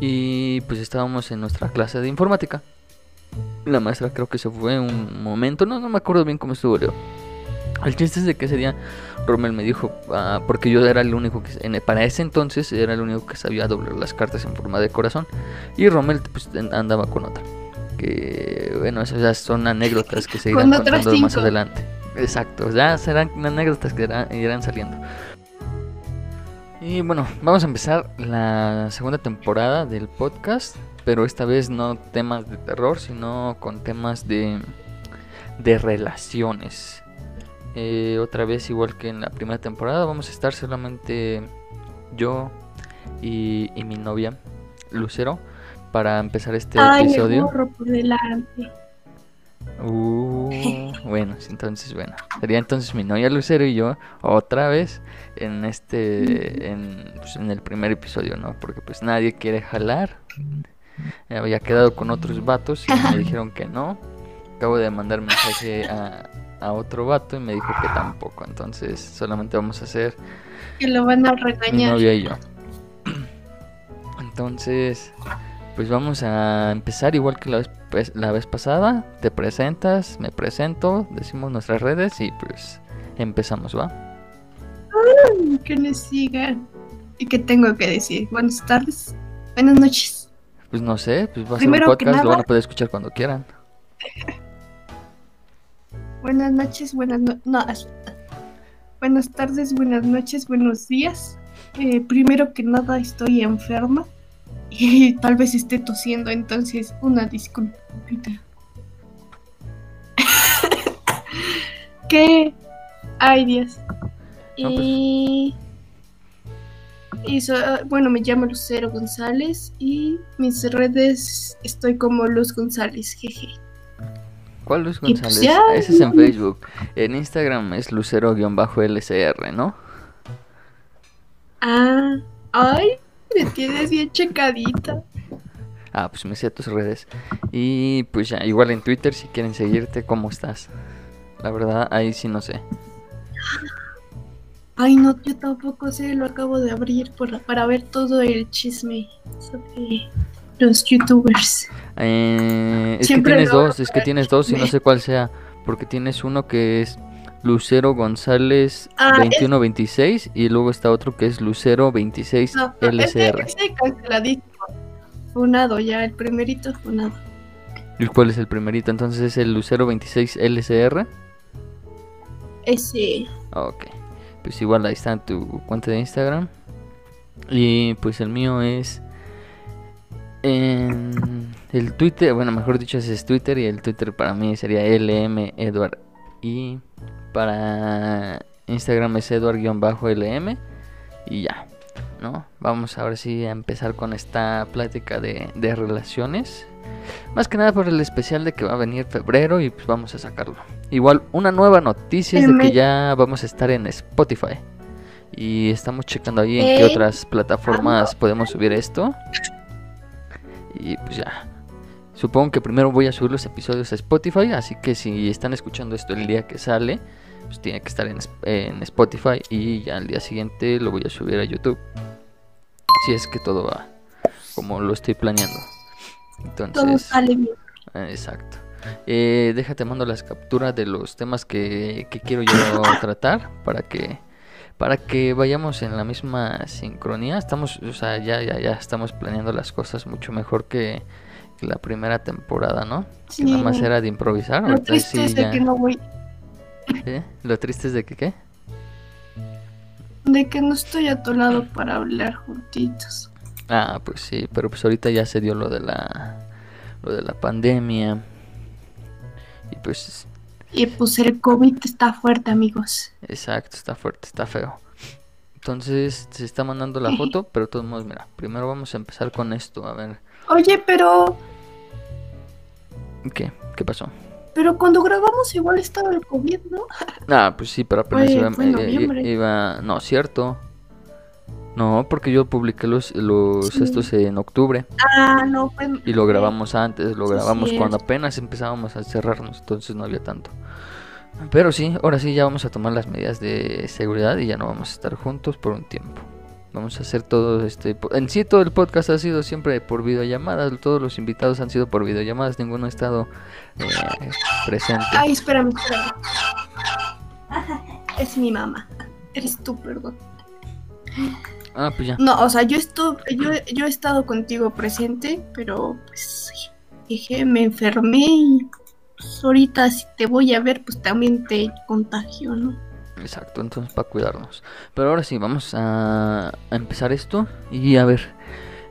Y pues estábamos en nuestra clase de informática. La maestra creo que se fue un momento, no, no me acuerdo bien cómo estuvo. El chiste es de que ese día Rommel me dijo, ah, porque yo era el único que, en, para ese entonces era el único que sabía doblar las cartas en forma de corazón. Y Rommel pues andaba con otra. Que bueno, esas ya son anécdotas que se irán contando más adelante. Exacto, ya serán anécdotas que irán saliendo. Y bueno, vamos a empezar la segunda temporada del podcast, pero esta vez no temas de terror, sino con temas de, de relaciones. Eh, otra vez, igual que en la primera temporada, vamos a estar solamente yo y, mi novia, Lucero, para empezar este episodio. por delante. Uh, bueno, entonces, bueno, sería entonces mi novia Lucero y yo otra vez en este, en, pues, en el primer episodio, ¿no? Porque pues nadie quiere jalar. Había quedado con otros vatos y me dijeron que no. Acabo de mandar mensaje a, a otro vato y me dijo que tampoco. Entonces solamente vamos a hacer... Que lo van a regañar. Mi novia y yo. Entonces, pues vamos a empezar igual que la vez, la vez pasada. Te presentas, me presento, decimos nuestras redes y pues empezamos, ¿va? que nos sigan. ¿Y qué tengo que decir? Buenas tardes, buenas noches. Pues no sé, pues va a ser un podcast, lo van a poder escuchar cuando quieran. buenas noches, buenas no Buenas tardes, buenas noches, buenos días. Eh, primero que nada estoy enferma y tal vez esté tosiendo, entonces una disculpa. ¿Qué? Ay, Dios. Pues. y, bueno, me llamo Lucero González y mis redes estoy como Luz González, jeje. ¿Cuál Luz pues González? Ese es en Facebook. En Instagram es lucero-lcr, ¿no? Ah, ay, me tienes bien checadita. Ah, pues me sé tus redes. Y pues ya, igual en Twitter si quieren seguirte, ¿cómo estás? La verdad, ahí sí no sé. Ay, no, yo tampoco sé, lo acabo de abrir para ver todo el chisme sobre los youtubers. Eh, es que tienes dos, es que tienes dos y no sé cuál sea, porque tienes uno que es Lucero González 2126 ah, y luego está otro que es Lucero 26 LCR. Ese. Funado ya, el primerito funado. ¿Y cuál es el primerito? Entonces es el Lucero 26 LCR. Ese. Ok pues igual ahí está en tu cuenta de Instagram. Y pues el mío es en el Twitter, bueno, mejor dicho, ese es Twitter y el Twitter para mí sería LM Edward. Y para Instagram es Edward-LM. Y ya, ¿no? Vamos ahora sí a empezar con esta plática de, de relaciones. Más que nada por el especial de que va a venir febrero y pues vamos a sacarlo. Igual, una nueva noticia es de que ya vamos a estar en Spotify. Y estamos checando ahí en qué otras plataformas podemos subir esto. Y pues ya. Supongo que primero voy a subir los episodios a Spotify. Así que si están escuchando esto el día que sale, pues tiene que estar en, en Spotify. Y ya al día siguiente lo voy a subir a YouTube. Si es que todo va como lo estoy planeando. Entonces, Exacto. Eh, déjate mando las capturas de los temas que, quiero yo tratar para que para que vayamos en la misma sincronía. Estamos, o sea, ya, ya, ya estamos planeando las cosas mucho mejor que, la primera temporada, ¿no? Que nada más era de improvisar. Lo triste es de que no voy. Lo triste es de que qué? De que no estoy a tu lado para hablar juntitos. Ah, pues sí, pero pues ahorita ya se dio lo de la lo de la pandemia. Y pues y pues el COVID está fuerte, amigos. Exacto, está fuerte, está feo. Entonces se está mandando la foto, pero de todos modos, mira, primero vamos a empezar con esto, a ver. Oye, pero ¿Qué? ¿Qué pasó? Pero cuando grabamos igual estaba el COVID, ¿no? Ah, pues sí, pero apenas iba, iba, No, cierto. No, porque yo publiqué los, los Sí. estos en octubre Ah, no, pues. y lo grabamos antes, lo Sí, grabamos cuando apenas empezábamos a cerrarnos, entonces no había tanto. Pero sí, ahora sí ya vamos a tomar las medidas de seguridad y ya no vamos a estar juntos por un tiempo. Vamos a hacer todo este... En sí todo el podcast ha sido siempre por videollamadas, todos los invitados han sido por videollamadas, ninguno ha estado eh, presente. Ay, espérame, espérame. Es mi mamá. Eres tú, perdón. Ah, pues ya. No, o sea, yo, estu yo, yo he estado contigo presente, pero pues dije, me enfermé y pues, ahorita si te voy a ver, pues también te contagio, ¿no? Exacto, entonces para cuidarnos. Pero ahora sí, vamos a, empezar esto y a ver.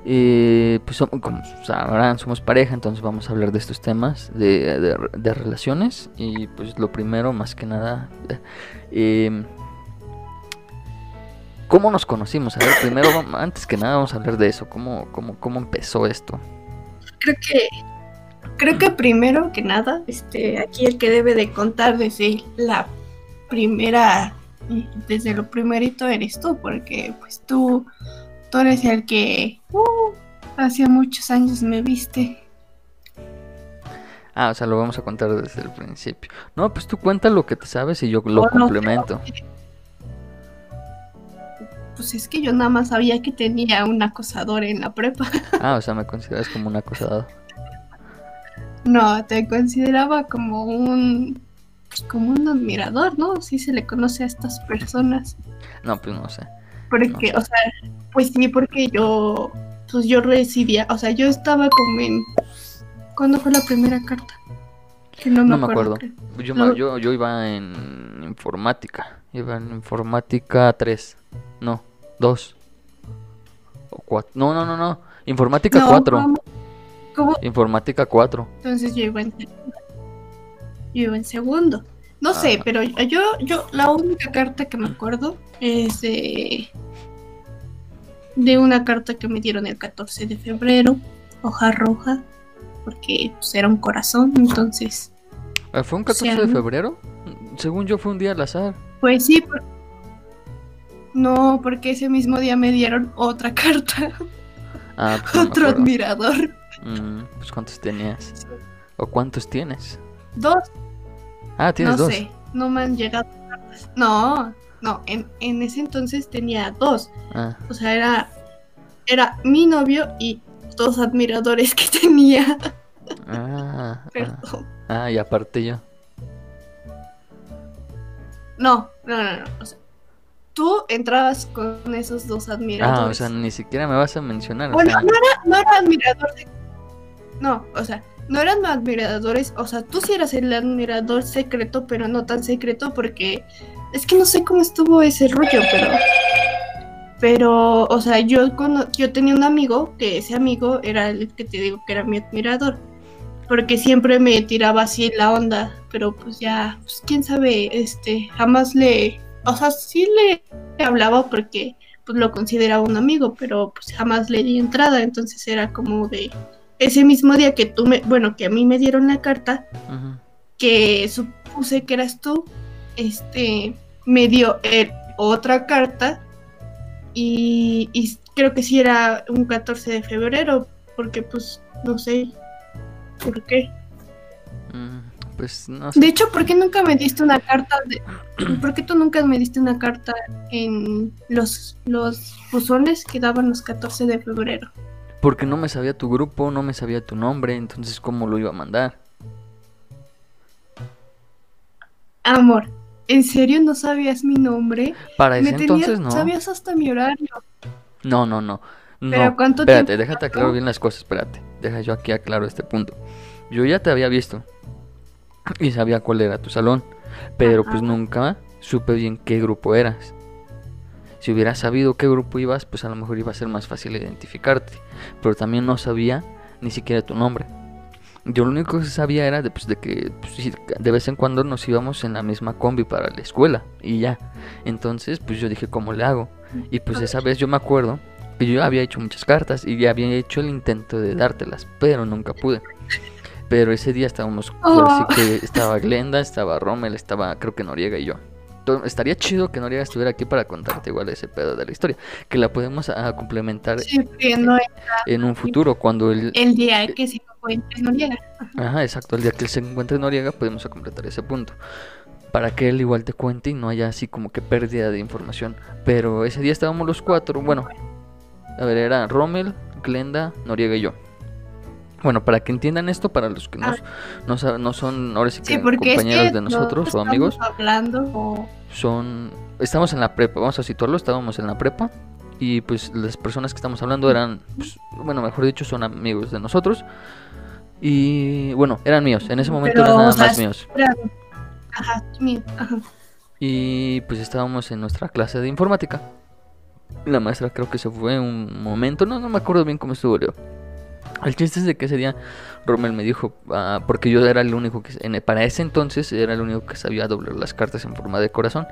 eh, pues como sabrán, somos pareja, entonces vamos a hablar de estos temas de, de- relaciones. Y pues lo primero, más que nada, eh, ¿cómo nos conocimos? A ver, primero, antes que nada, vamos a hablar de eso. ¿Cómo, cómo, cómo empezó esto? Creo que creo que primero que nada, este, aquí el que debe de contar desde la primera, desde lo primerito eres tú, porque pues tú, tú eres el que uh, hace muchos años me viste. Ah, o sea, lo vamos a contar desde el principio. No, pues tú cuenta lo que te sabes y yo lo complemento. Pues es que yo nada más sabía que tenía un acosador en la prepa. Ah, o sea, me consideras como un acosador. No, te consideraba como un pues, como un admirador, ¿no? Sí se le conoce a estas personas. No, pues no sé. Porque, No sé. o sea, pues sí, porque yo, pues yo recibía, o sea, yo estaba como en, ¿cuándo fue la primera carta? Que no me No me acuerdo. acuerdo. creo. Yo, No. me- yo, yo iba en informática. Iba en informática 3. No, 2. O 4. No, no, no, no. Informática No, 4. ¿cómo? ¿Cómo? Informática 4. Entonces yo iba en. Yo iba en segundo. No sé, Ah. pero yo, yo, la única carta que me acuerdo es de, de una carta que me dieron el 14 de febrero, hoja roja, porque pues, era un corazón, entonces, Eh, ¿Fue un O 14 sea, de febrero? Según yo fue un día al azar. pues sí, por- no, porque ese mismo día me dieron otra carta, Ah, pues otro admirador, Mm, pues ¿cuántos tenías? ¿O cuántos tienes? Dos, Ah, tienes no dos. sé, no me han llegado cartas. No, no, en, en ese entonces tenía dos. Ah, O sea, era, era mi novio y dos admiradores que tenía. ah, ah. Perdón. Ah, y aparte yo. No, no, no, no. O sea, tú entrabas con esos dos admiradores. Ah, o sea, ni siquiera me vas a mencionar. o bueno, sea, no era, no era admirador de- No, o sea, no eran admiradores. O sea, tú sí eras el admirador secreto, pero no tan secreto porque es que no sé cómo estuvo ese rollo, pero. Pero, o sea, yo, yo tenía un amigo que ese amigo era el que te digo que era mi admirador. Porque siempre me tiraba así la onda, pero pues ya, pues quién sabe, este, jamás le, o sea, sí le hablaba porque pues lo consideraba un amigo, pero pues jamás le di entrada, entonces era como de ese mismo día que tú me, bueno, que a mí me dieron la carta, que supuse que eras tú, este, me dio él otra carta y, y creo que sí era un 14 de febrero, porque pues no sé por qué. Mm, Pues no sé. De hecho, ¿por qué nunca me diste una carta? De, ¿Por qué tú nunca me diste una carta en los, los buzones que daban los 14 de febrero? Porque no me sabía tu grupo, no me sabía tu nombre, entonces ¿cómo lo iba a mandar? Amor, ¿en serio no sabías mi nombre? Para ese Me tenías- entonces no. Sabías hasta mi horario. No, no, no. No, Pero ¿cuánto espérate, tiempo déjate aclarar bien las cosas, espérate. Deja yo aquí aclaro este punto. Yo ya te había visto y sabía cuál era tu salón, pero Ajá. pues nunca supe bien qué grupo eras. Si hubiera sabido qué grupo ibas, pues a lo mejor iba a ser más fácil identificarte. Pero también no sabía ni siquiera tu nombre. Yo lo único que sabía era de, pues, de que pues, de vez en cuando nos íbamos en la misma combi para la escuela y ya. Entonces, pues yo dije, ¿cómo le hago? Y pues esa vez yo me acuerdo que yo había hecho muchas cartas y ya había hecho el intento de dártelas, pero nunca pude. Pero ese día estábamos, Oh. que estaba Glenda, estaba Rommel, estaba creo que Noriega y yo. Estaría chido que Noriega estuviera aquí para contarte igual ese pedo de la historia, que la podemos a, complementar Sí, no en un futuro cuando él, el día que se encuentre Noriega. ajá, exacto, el día que él se encuentre en Noriega podemos a completar ese punto. Para que él igual te cuente y no haya así como que pérdida de información. Pero ese día estábamos los cuatro, bueno, a ver, era Rommel, Glenda, Noriega y yo. Bueno, para que entiendan esto, para los que no, Ah. no, sa- no son ahora sí que Sí, es compañeros que de nosotros o amigos, hablando o son estamos en la prepa, vamos a situarlo, estábamos en la prepa y pues las personas que estamos hablando eran pues, bueno, mejor dicho, son amigos de nosotros y bueno, eran míos, en ese momento Pero, eran nada o sea, más míos. eran- Ajá, mío, ajá. Y pues estábamos en nuestra clase de informática. La maestra creo que se fue un momento, no, no me acuerdo bien cómo estuvo, Leo. El chiste es de que ese día Rommel me dijo, ah, porque yo era el único que, en- para ese entonces era el único que sabía doblar las cartas en forma de corazón.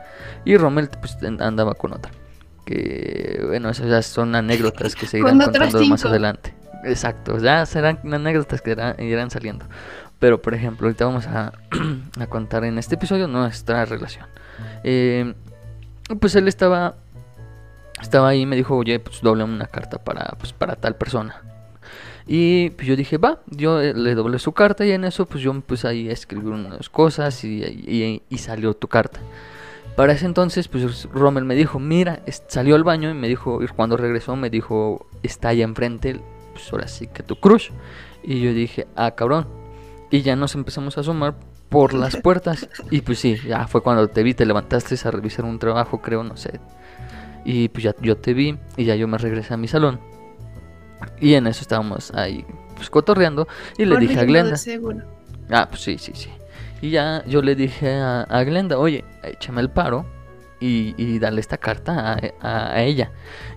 Y Rommel pues andaba con otra. Que bueno, esas ya son anécdotas que se irán contando más adelante. Exacto, ya serán anécdotas que irán, irán saliendo. Pero por ejemplo, ahorita vamos a, a contar en este episodio nuestra relación. Eh, pues él estaba estaba ahí y me dijo, oye, pues doble una carta para, pues, para tal persona. Y pues yo dije, va, yo eh, le doblé su carta y en eso pues yo pues ahí a escribir unas cosas y, y- y salió tu carta. Para ese entonces pues Rommel me dijo, mira, salió al baño y me dijo, y cuando regresó me dijo, está allá enfrente, pues ahora sí que tu crush. Y yo dije, ah, cabrón. Y ya nos empezamos a asomar por las puertas. Y pues sí, ya fue cuando te vi, te levantaste a revisar un trabajo, creo, no sé. Y pues ya yo te vi y ya yo me regresé a mi salón. Y en eso estábamos ahí pues cotorreando y le dije a Glenda. Ah, pues sí, sí, sí. Y ya yo le dije a, a Glenda, oye, échame el paro y, y dale esta carta a, a- a ella.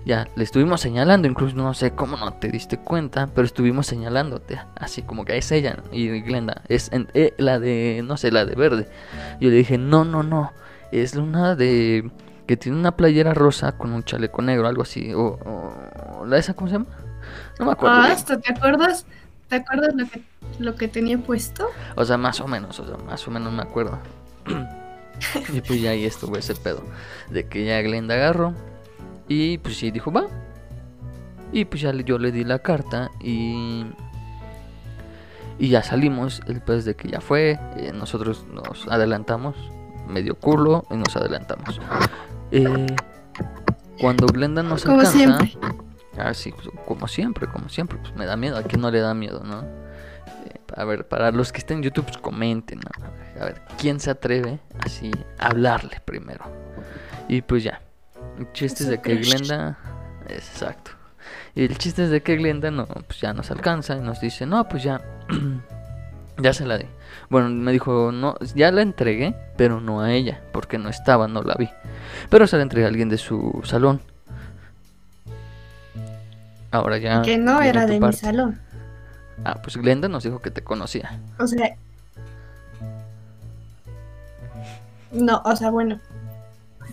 Ya le estuvimos señalando, incluso no sé cómo no te diste cuenta, pero estuvimos señalándote, así como que es ella. Y Glenda, es en- eh, la de, no sé, la de verde. Yo le dije, no, no, no, es una de que tiene una playera rosa con un chaleco negro, algo así. O, o- ¿la esa cómo se llama? No me acuerdo. Ah, hasta te acuerdas, ¿te acuerdas lo que lo que tenía puesto? O sea, más o menos, o sea, más o menos me acuerdo. y pues ya ahí estuvo ese pedo. De que ya Glenda agarró. Y pues sí, dijo, va. Y pues ya yo le di la carta y... Y ya salimos, el pez de que ya fue, eh, nosotros nos adelantamos, medio culo y nos adelantamos. Eh, cuando Glenda nos Como alcanza, siempre. Ah, sí, pues, como siempre, como siempre, pues me da miedo. ¿A quién no le da miedo, no? Eh, a ver, para los que estén en YouTube, pues comenten, ¿no? A ver, ¿quién se atreve así a hablarle primero? Y pues ya. El chiste es de que. Glenda. Exacto. Y el chiste es de que Glenda no, pues ya nos alcanza y nos dice, no, pues ya. ya se la di. Bueno, me dijo, no, ya la entregué, pero no a ella, porque no estaba, no la vi. Pero se la entregué a alguien de su salón. Ahora ya. que no era de mi salón. Ah, pues Glenda nos dijo que te conocía. O sea. No, o sea, bueno.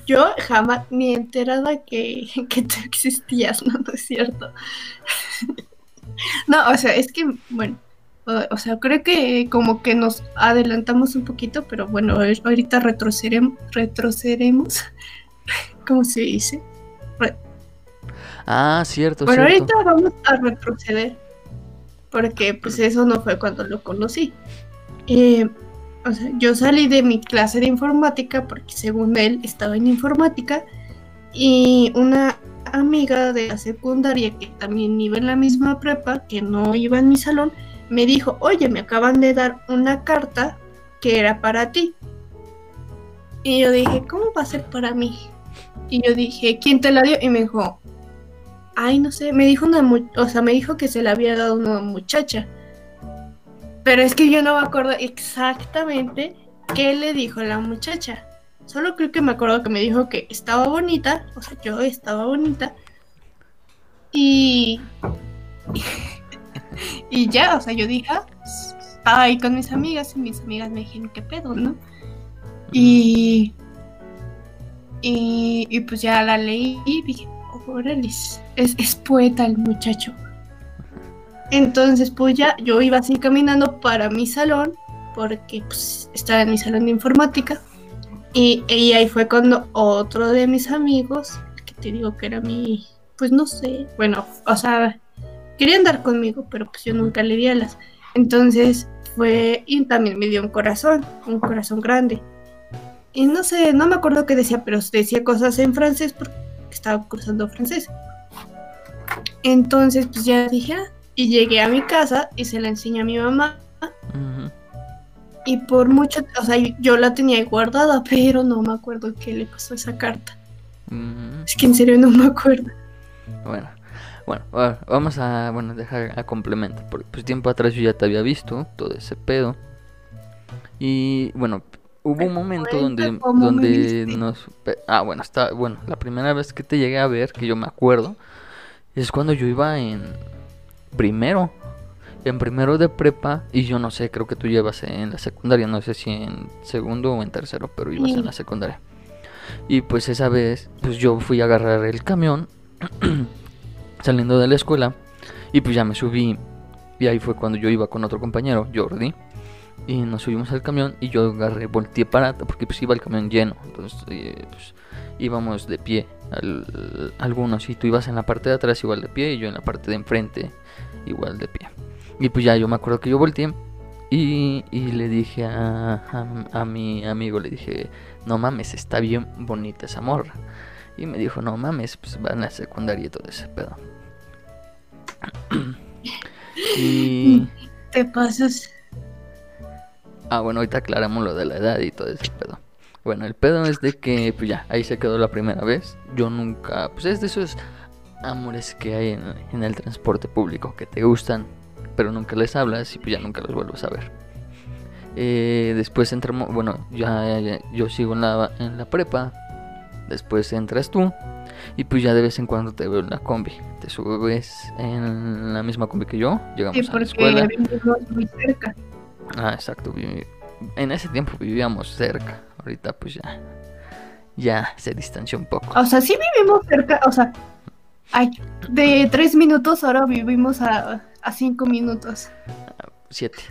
Yo jamás ni enterada que, que tú existías, no, no es cierto. No, o sea, es que, bueno, o, o sea, creo que como que nos adelantamos un poquito, pero bueno, ahorita retrocederemos, retrocederemos, ¿cómo se dice? Ah, cierto, Bueno, cierto. ahorita vamos a retroceder. Porque pues eso no fue cuando lo conocí. Eh, o sea, yo salí de mi clase de informática porque según él estaba en informática. Y una amiga de la secundaria que también iba en la misma prepa, que no iba en mi salón, me dijo, oye, me acaban de dar una carta que era para ti. Y yo dije, ¿cómo va a ser para mí? Y yo dije, ¿quién te la dio? Y me dijo, Ay, no sé, me dijo una o sea, me dijo que se la había dado una muchacha. Pero es que yo no me acuerdo exactamente qué le dijo la muchacha. Solo creo que me acuerdo que me dijo que estaba bonita, o sea, yo estaba bonita. Y y ya, o sea, yo dije, ah, estaba ahí con mis amigas y mis amigas me dijeron, ¿qué pedo, no? Y y, y pues ya la leí y dije, es, es poeta el muchacho. Entonces, pues ya yo iba así caminando para mi salón, porque pues estaba en mi salón de informática. Y, y ahí fue cuando otro de mis amigos, que te digo que era mi, pues no sé, bueno, o sea, quería andar conmigo, pero pues yo nunca le di alas. Entonces fue, y también me dio un corazón, un corazón grande. Y no sé, no me acuerdo qué decía, pero decía cosas en francés porque estaba cursando francés. Entonces, pues ya dije, ah, y llegué a mi casa y se la enseñé a mi mamá. Y por mucho, o sea, yo la tenía guardada, pero no me acuerdo qué le pasó a esa carta. Es que en serio no me acuerdo. Bueno, bueno, va- vamos a, bueno, dejar a complemento, porque pues tiempo atrás yo ya te había visto todo ese pedo. Y bueno, hubo un momento donde, donde nos... Ah, bueno, está, bueno, la primera vez que te llegué a ver, que yo me acuerdo, es cuando yo iba en primero, en primero de prepa, y yo no sé, creo que tú llevas en la secundaria, no sé si en segundo o en tercero, pero ibas Sí. en la secundaria. Y pues esa vez, pues yo fui a agarrar el camión saliendo de la escuela y pues ya me subí y ahí fue cuando yo iba con otro compañero, Jordi, y nos subimos al camión y yo agarré, volteé para porque pues iba el camión lleno, entonces eh, pues, íbamos de pie al- algunos y tú ibas en la parte de atrás igual de pie y yo en la parte de enfrente igual de pie. Y pues ya yo me acuerdo que yo volteé y, le dije a, a, a mi amigo, le dije, no mames, está bien bonita esa morra. Y me dijo, no mames, pues va en la secundaria y todo ese pedo. y... Te pasas. Ah, bueno, ahorita aclaramos lo de la edad y todo ese pedo. Bueno, el pedo es de que, pues ya, ahí se quedó la primera vez. Yo nunca, pues es de esos amores que hay en, en el transporte público que te gustan, pero nunca les hablas y pues ya nunca los vuelves a ver. Eh, después entramos, bueno, ya, ya- yo sigo en la, en la prepa. Después entras tú y pues ya de vez en cuando te veo en la combi. Te subes en la misma combi que yo, llegamos Sí, a la escuela. vivimos muy cerca. Ah, exacto. En ese tiempo vivíamos cerca. Ahorita pues ya. Ya se distanció un poco. O sea, sí vivimos cerca, o sea, de tres minutos ahora vivimos a, a cinco minutos. Siete.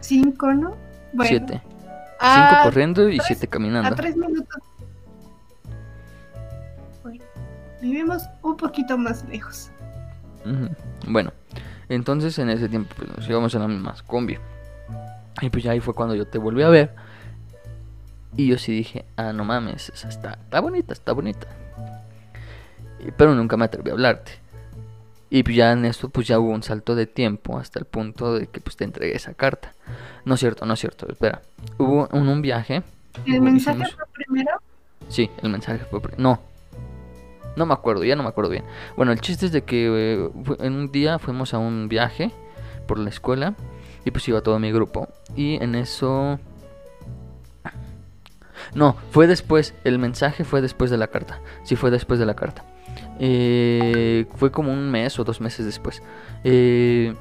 Cinco, ¿no? Bueno, Siete. a, Cinco corriendo y tres- siete a caminando. tres minutos. Bueno, vivimos un poquito más lejos. Bueno, entonces en ese tiempo pues nos íbamos en la misma combi. Y pues ya ahí fue cuando yo te volví a ver. Y yo sí dije, ah, no mames, esa está, está bonita, está bonita. Y- Pero nunca me atreví a hablarte. Y pues ya en esto pues ya hubo un salto de tiempo hasta el punto de que pues te entregué esa carta. No es cierto, no es cierto, espera. Hubo un, un viaje. ¿El mensaje fue primero? Sí, el mensaje fue... pri- No. No me acuerdo, ya no me acuerdo bien. Bueno, el chiste es de que eh, en un día fuimos a un viaje por la escuela y pues iba todo mi grupo. Y en eso... No, fue después, el mensaje fue después de la carta. Sí, fue después de la carta. Eh, fue como un mes o dos meses después. Eh,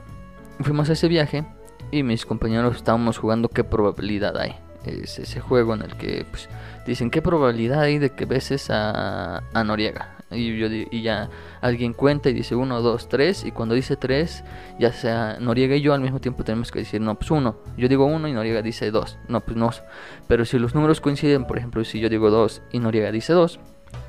fuimos a ese viaje y mis compañeros estábamos jugando qué probabilidad hay. Es ese juego en el que pues, dicen qué probabilidad hay de que beses a, a Noriega. Y, yo, y ya alguien cuenta y dice 1, 2, 3. Y cuando dice 3, ya sea Noriega y yo al mismo tiempo tenemos que decir, no, pues 1. Yo digo 1 y Noriega dice 2. No, pues no. Pero si los números coinciden, por ejemplo, si yo digo 2 y Noriega dice 2,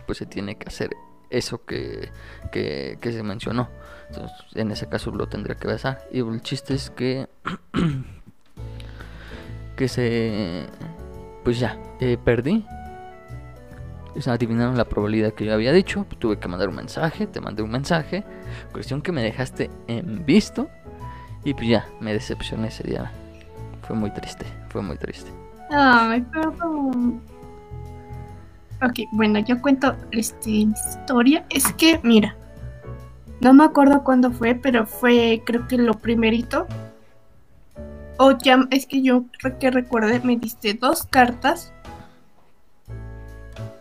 pues se tiene que hacer eso que, que, que se mencionó. Entonces, en ese caso lo tendría que besar. Y el chiste es que. que se. Pues ya, eh, perdí. Adivinaron la probabilidad que yo había dicho. Tuve que mandar un mensaje, te mandé un mensaje. Cuestión que me dejaste en visto. Y pues ya, me decepcioné ese día. Fue muy triste, fue muy triste. Ay, perdón. Ok, bueno, yo cuento este, historia. Es que, mira, no me acuerdo cuándo fue, pero fue, creo que lo primerito. O ya, es que yo que recuerde, me diste dos cartas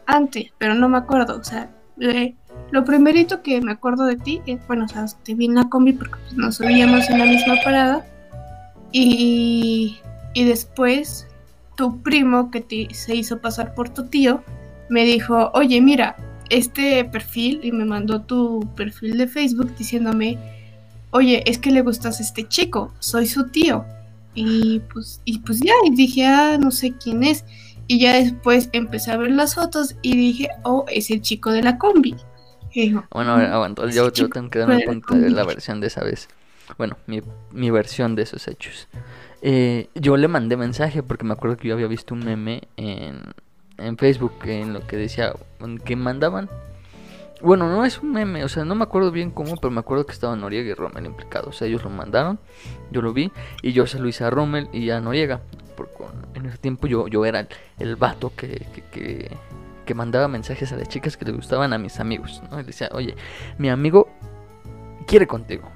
antes, pero no me acuerdo. O sea, eh, lo primerito que me acuerdo de ti es, bueno, o sea, te vi en la combi porque pues, nos subíamos en la misma parada. Y, y después tu primo que te, se hizo pasar por tu tío me dijo, oye, mira, este perfil y me mandó tu perfil de Facebook diciéndome, oye, es que le gustas a este chico, soy su tío. Y pues, y pues ya, y dije, ah, no sé quién es. Y ya después empecé a ver las fotos y dije, oh, es el chico de la combi. bueno, aguanto. Yo, yo tengo que darme cuenta de la versión de esa vez. Bueno, mi, mi versión de esos hechos. Eh, yo le mandé mensaje porque me acuerdo que yo había visto un meme en, en Facebook en lo que decía que mandaban. Bueno, no es un meme, o sea, no me acuerdo bien cómo, pero me acuerdo que estaban Noriega y Rommel implicados. O sea, ellos lo mandaron, yo lo vi y yo se lo hice a Rommel y a Noriega. Porque en ese tiempo yo, yo era el, vato que, que, que, mandaba mensajes a las chicas que le gustaban a mis amigos. ¿no? Y decía, oye, mi amigo quiere contigo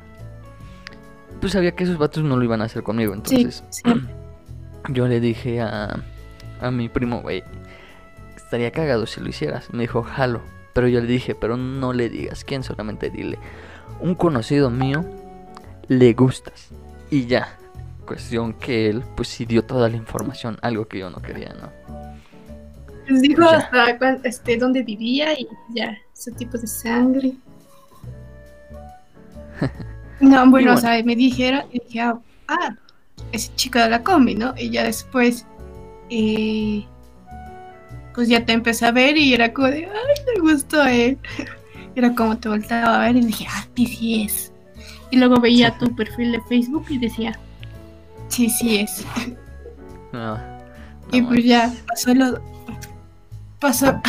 pues sabía que esos vatos no lo iban a hacer conmigo. Entonces, yo le dije a, a mi primo, güey, estaría cagado si lo hicieras. Me dijo, jalo. Pero yo le dije, pero no le digas quién, solamente dile, un conocido mío le gustas. Y ya. Cuestión que él, pues sí dio toda la información, algo que yo no quería, ¿no? Les dijo hasta este, dónde vivía y ya, ese tipo de sangre. No, bueno, o sea, me dijeron, y dije, ah, ah, ese chico de la combi, ¿no? Y ya después, eh, pues ya te empecé a ver y era como de, ay, me gustó a él. Era como te voltaba a ver y dije, ah, sí, sí es. Y luego veía tu perfil de Facebook y decía, sí, sí es. No, y pues ya pasó lo, pasó,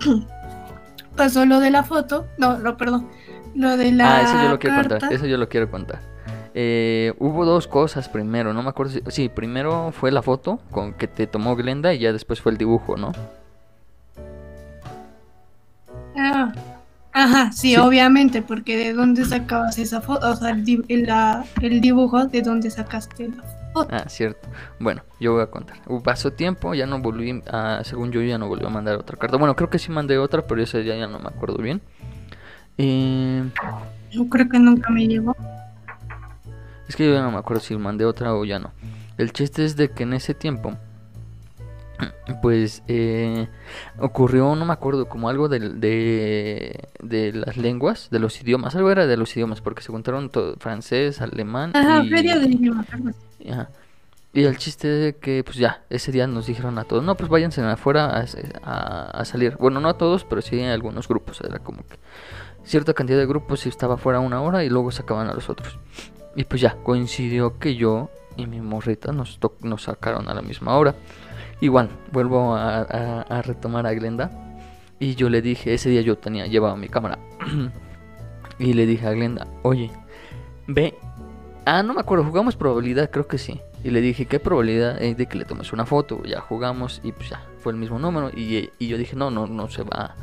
pasó lo de la foto, no, no, perdón lo de la. Ah, eso yo lo quiero contar. Eso yo lo quiero contar. Eh, hubo dos cosas primero, no me acuerdo si. Sí, primero fue la foto con que te tomó Glenda y ya después fue el dibujo, ¿no? Ah, ajá, sí, obviamente, porque de dónde sacabas esa foto, o sea, el, dibujo, de dónde sacaste la foto. Ah, cierto. Bueno, yo voy a contar. Pasó tiempo, ya no volví, a, según yo, ya no volví a mandar otra carta. Bueno, creo que sí mandé otra, pero ese día ya no me acuerdo bien. Eh, yo creo que nunca me llegó. Es que yo ya no me acuerdo si mandé otra o ya no. El chiste es de que en ese tiempo, pues eh, ocurrió, no me acuerdo, como algo de, de, las lenguas, de los idiomas. Algo era de los idiomas, porque se juntaron todo, francés, alemán. Ajá, y... feria de idiomas, Y el chiste es que, pues ya, ese día nos dijeron a todos, no, pues váyanse afuera a, a, salir. Bueno, no a todos, pero sí a algunos grupos. Era como que cierta cantidad de grupos y estaba fuera una hora y luego sacaban a los otros. Y pues ya, coincidió que yo y mi morrita nos, nos sacaron a la misma hora. Igual, vuelvo a, retomar a Glenda. Y yo le dije, ese día yo tenía, llevaba mi cámara. y le dije a Glenda, oye, ve. Ah, no me acuerdo, jugamos probabilidad, creo que sí. Y le dije, ¿qué probabilidad hay de que le tomes una foto? Ya jugamos y pues ya, fue el mismo número. Y, y yo dije, no, no, no se va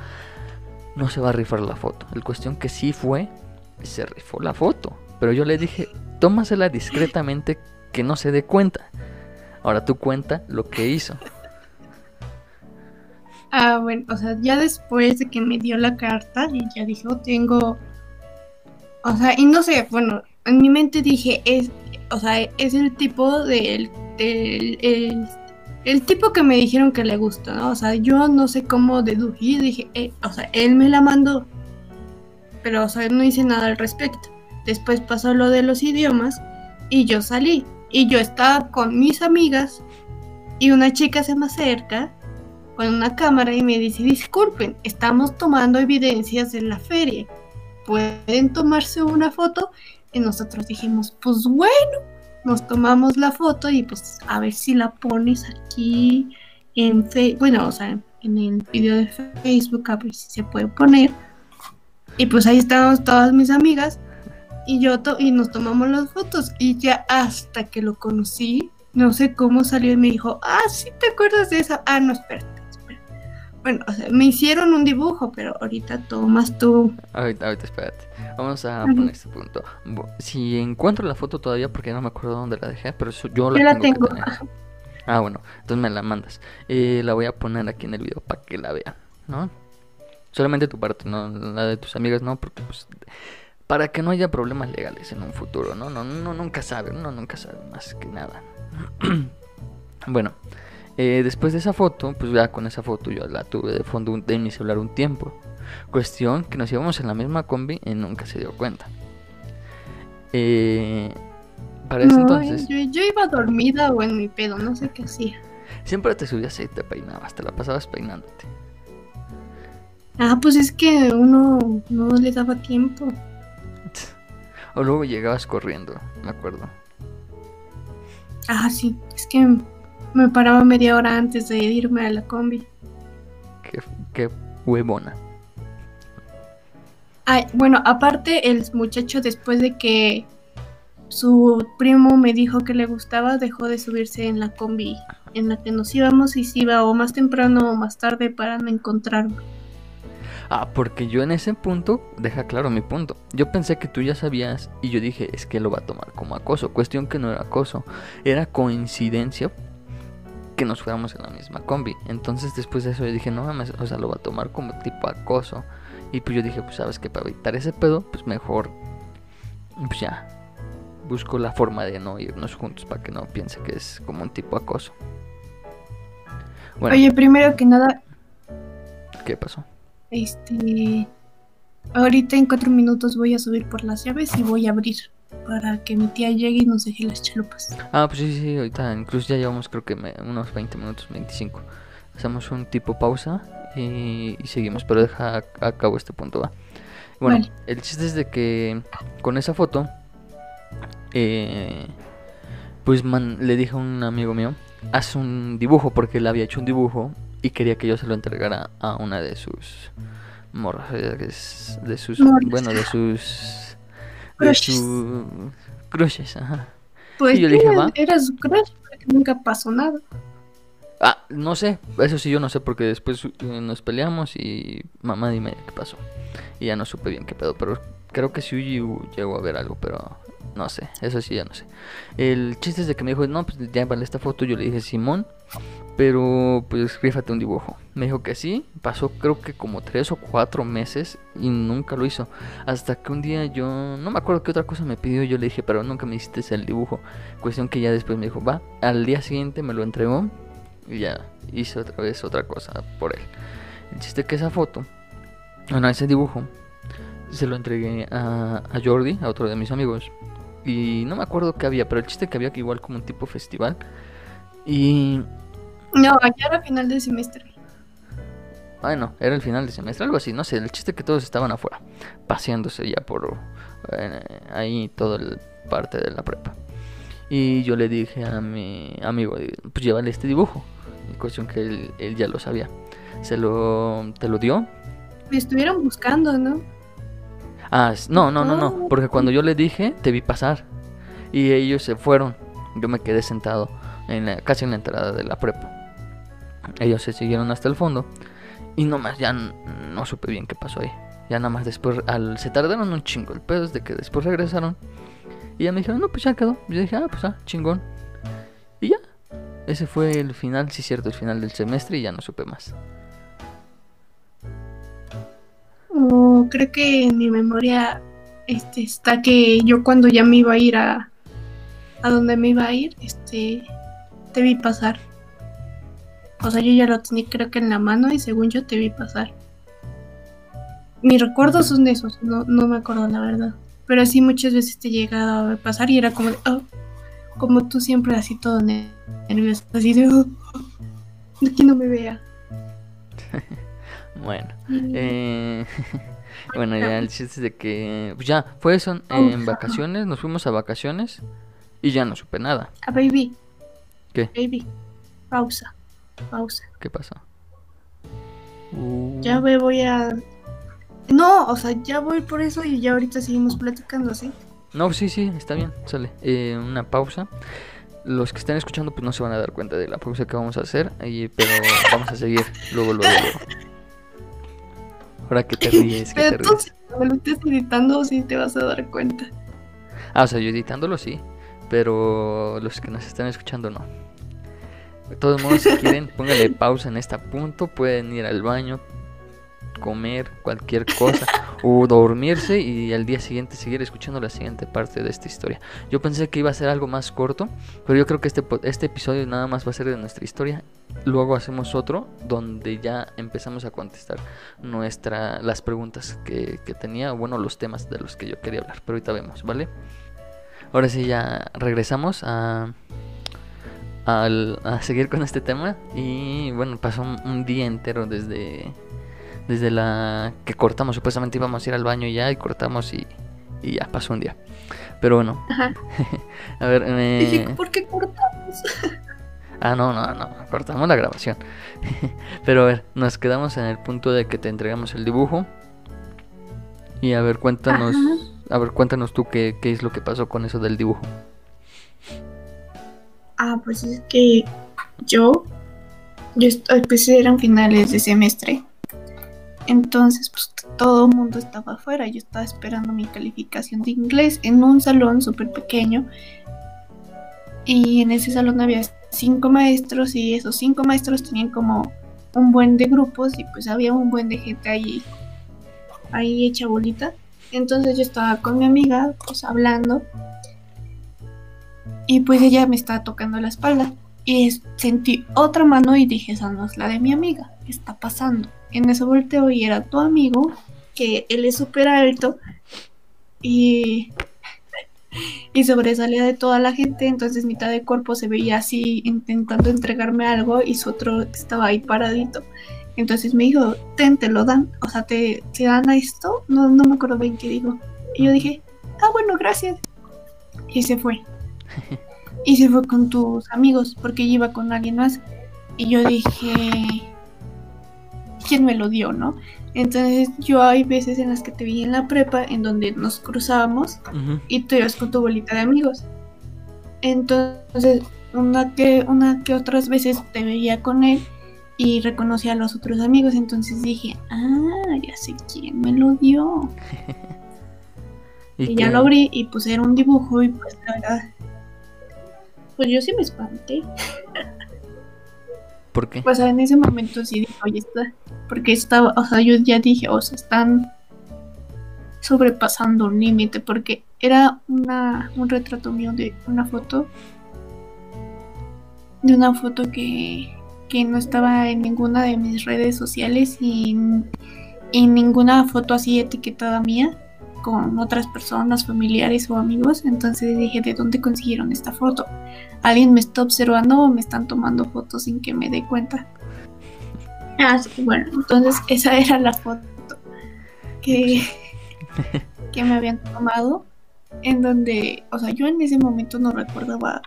no se va a rifar la foto. El cuestión que sí fue, se rifó la foto. Pero yo le dije, tómasela discretamente que no se dé cuenta. Ahora tú cuenta lo que hizo. Ah, bueno, o sea, ya después de que me dio la carta y ya dije, oh, tengo... O sea, y no sé, bueno, en mi mente dije, es, o sea, es el tipo del, del el tipo que me dijeron que le gusta, ¿no? O sea, yo no sé cómo deducir, dije, eh, o sea, él me la mandó, pero, o sea, no hice nada al respecto. Después pasó lo de los idiomas y yo salí. Y yo estaba con mis amigas y una chica se me acerca con una cámara y me dice, disculpen, estamos tomando evidencias de la feria. ¿Pueden tomarse una foto? Y nosotros dijimos, pues bueno nos tomamos la foto y pues a ver si la pones aquí en Facebook, bueno, o sea, en el video de Facebook, a ver si se puede poner. Y pues ahí estábamos todas mis amigas y yo y nos tomamos las fotos y ya hasta que lo conocí, no sé cómo salió y me dijo, ah, sí te acuerdas de esa, ah, no, espérate. Bueno, o sea, me hicieron un dibujo, pero ahorita tomas tú. Ahorita, ahorita, espérate. Vamos a poner este punto. Si encuentro la foto todavía, porque no me acuerdo dónde la dejé, pero yo la, tengo. Ah, bueno, entonces me la mandas. Eh, la voy a poner aquí en el video para que la vean, ¿no? Solamente tu parte, no la de tus amigas, no, porque pues para que no haya problemas legales en un futuro, ¿no? No, no nunca sabe, uno nunca sabe más que nada. bueno, eh, después de esa foto, pues ya con esa foto yo la tuve de fondo de mi celular un tiempo. Cuestión que nos íbamos en la misma combi y nunca se dio cuenta. Eh, Para ese No, entonces, yo, yo iba dormida o en mi pedo, no sé qué hacía. siempre te subías y te peinabas, te la pasabas peinándote. Ah, pues es que uno no le daba tiempo. O luego llegabas corriendo, me acuerdo. Ah, sí, es que me paraba media hora antes de irme a la combi. Qué, qué huevona. Ay, bueno, aparte el muchacho después de que su primo me dijo que le gustaba, dejó de subirse en la combi en la que nos íbamos y se iba o más temprano o más tarde para no encontrarme. Ah, porque yo en ese punto, deja claro mi punto. Yo pensé que tú ya sabías y yo dije, es que lo va a tomar como acoso. Cuestión que no era acoso, era coincidencia que nos fuéramos en la misma combi. Entonces después de eso yo dije, no mames, o sea, lo va a tomar como tipo acoso. Y pues yo dije, pues sabes que para evitar ese pedo, pues mejor, pues ya, busco la forma de no irnos juntos para que no piense que es como un tipo acoso. Bueno, Oye, primero que nada, ¿qué pasó? Este, ahorita en cuatro minutos voy a subir por las llaves y voy a abrir para que mi tía llegue y nos deje las chalupas. Ah, pues sí, sí, ahorita incluso ya llevamos creo que me- unos 20 minutos, 25. Hacemos un tipo pausa y, y seguimos, pero deja a, a cabo este punto, va. Bueno, Vale. el chiste es de que con esa foto, eh, pues man- le dije a un amigo mío, haz un dibujo, porque él había hecho un dibujo y quería que yo se lo entregara a una de sus morras, eh, de sus, bueno, de sus... De Crushes. sus crushes, ajá. Pues Y yo le dije, era- va. era su crush, porque nunca pasó nada. Ah, no sé, eso sí yo no sé porque después eh, nos peleamos y mamá dime qué pasó. Y ya no supe bien qué pedo, pero creo que sí llegó a ver algo, pero no sé, eso sí ya no sé. El chiste es de que me dijo, no, pues ya vale esta foto, yo le dije, Simón, pero pues rífate un dibujo. Me dijo que sí, pasó creo que como tres o cuatro meses y nunca lo hizo. Hasta que un día yo, no me acuerdo qué otra cosa me pidió, yo le dije, pero nunca me hiciste el dibujo. Cuestión que ya después me dijo, va, al día siguiente me lo entregó y ya hice otra vez otra cosa por él. El chiste que esa foto, bueno, ese dibujo, se lo entregué a, a Jordi, a otro de mis amigos. Y no me acuerdo qué había, pero el chiste que había que igual como un tipo festival. Y No, ya era final de semestre. bueno, era el final de semestre, algo así, no sé. El chiste que todos estaban afuera, paseándose ya por eh, ahí toda el parte de la prepa. Y yo le dije a mi amigo, pues llévale este dibujo. Y cuestión que él, él ya lo sabía. Se lo, ¿te lo dio? Me estuvieron buscando, ¿no? Ah, no, no, no, no. Oh. Porque cuando yo le dije, te vi pasar. Y ellos se fueron. Yo me quedé sentado en la- casi en la entrada de la prepa. Ellos se siguieron hasta el fondo. Y nomás ya no supe bien qué pasó ahí. Ya nada más después, al, se tardaron un chingo. El pedo es de que después regresaron. Y ya me dijeron, no, pues ya quedó. Yo dije, ah, pues ah, chingón. Y ya. Ese fue el final, sí, cierto, el final del semestre. Y ya no supe más. O creo que en mi memoria este, está que yo cuando ya me iba a ir a, a donde me iba a ir, este, te vi pasar. O sea, yo ya lo tenía creo que en la mano y según yo te vi pasar. Mis recuerdos son esos, no, no me acuerdo la verdad. Pero sí muchas veces te llegaba a pasar y era como de, oh, como tú siempre así todo ne- nervioso, así de, oh, oh, que no me vea. Bueno. Y- Eh, bueno, ya el chiste es de que pues ya fue eso en- en vacaciones, nos fuimos a vacaciones y ya no supe nada. Ah, baby. ¿Qué? Baby. Pausa. Pausa. ¿Qué pasó? Uh, Ya me voy a. No, o sea, ya voy por eso y ya ahorita seguimos platicando, ¿sí? No, sí, sí, está bien, sale. Eh, una pausa. Los que estén escuchando pues no se van a dar cuenta de la pausa que vamos a hacer, y- pero vamos a seguir luego, luego, luego. Ahora que te ríes, que te Pero tú, ríes. si me lo estés editando, sí te vas a dar cuenta. Ah, o sea, yo editándolo sí, pero los que nos están escuchando no. De todos modos, si quieren, póngale pausa en este punto. Pueden ir al baño, comer cualquier cosa o dormirse y al día siguiente seguir escuchando la siguiente parte de esta historia. Yo pensé que iba a ser algo más corto, pero yo creo que este, este episodio nada más va a ser de nuestra historia. Luego hacemos otro donde ya empezamos a contestar nuestra, las preguntas que, que tenía, bueno, los temas de los que yo quería hablar. Pero ahorita vemos, ¿vale? ahora sí ya regresamos a, al- a seguir con este tema. Y bueno, pasó un, un día entero desde, desde la que cortamos. Supuestamente íbamos a ir al baño ya y cortamos y, y ya pasó un día. Pero bueno, Ajá. a ver, me... Dije, ¿por qué cortamos? Ah, no, no, no, cortamos la grabación. Pero a ver, nos quedamos en el punto de que te entregamos el dibujo. Y a ver, cuéntanos, Ajá. a ver, cuéntanos tú qué, qué es lo que pasó con eso del dibujo. Ah, pues es que yo, yo pues eran finales de semestre. Entonces, pues todo el mundo estaba afuera. Yo estaba esperando mi calificación de inglés en un salón súper pequeño. Y en ese salón había cinco maestros y esos cinco maestros tenían como un buen de grupos y pues había un buen de gente ahí, ahí hecha bolita. Entonces yo estaba con mi amiga, pues hablando. Y pues ella me estaba tocando la espalda. Y sentí otra mano y dije, esa no es la de mi amiga. ¿Qué está pasando? En eso volteo y era tu amigo, que él es súper alto. Y, y sobresalía de toda la gente. Entonces mitad de cuerpo se veía así intentando entregarme algo y su otro estaba ahí paradito. Entonces me dijo, ten, te lo dan. O sea, ¿te, te dan a esto? No, no me acuerdo bien qué dijo. Y yo dije, ah, bueno, gracias. Y se fue. Y se fue con tus amigos, porque ella iba con alguien más. Y yo dije, ¿quién me lo dio, no? Entonces yo hay veces en las que te vi en la prepa, en donde nos cruzábamos y tú ibas con tu bolita de amigos. Entonces, una que, una que otras veces te veía con él y reconocía a los otros amigos. Entonces dije, ah, ya sé quién me lo dio. Y, ya qué- lo abrí y puse era un dibujo y pues la verdad. Pues yo sí me espanté. ¿Por qué? Pues en ese momento sí dije, oye, está. Porque estaba, o sea, yo ya dije, o sea, están sobrepasando un límite. Porque era una, un retrato mío de una foto. De una foto que, que no estaba en ninguna de mis redes sociales y, y ninguna foto así etiquetada mía con otras personas, familiares o amigos. Entonces dije, ¿de dónde consiguieron esta foto? ¿Alguien me está observando o me están tomando fotos sin que me dé cuenta? Ah, sí, bueno, entonces esa era la foto que, que me habían tomado. En donde, o sea, yo en ese momento no recordaba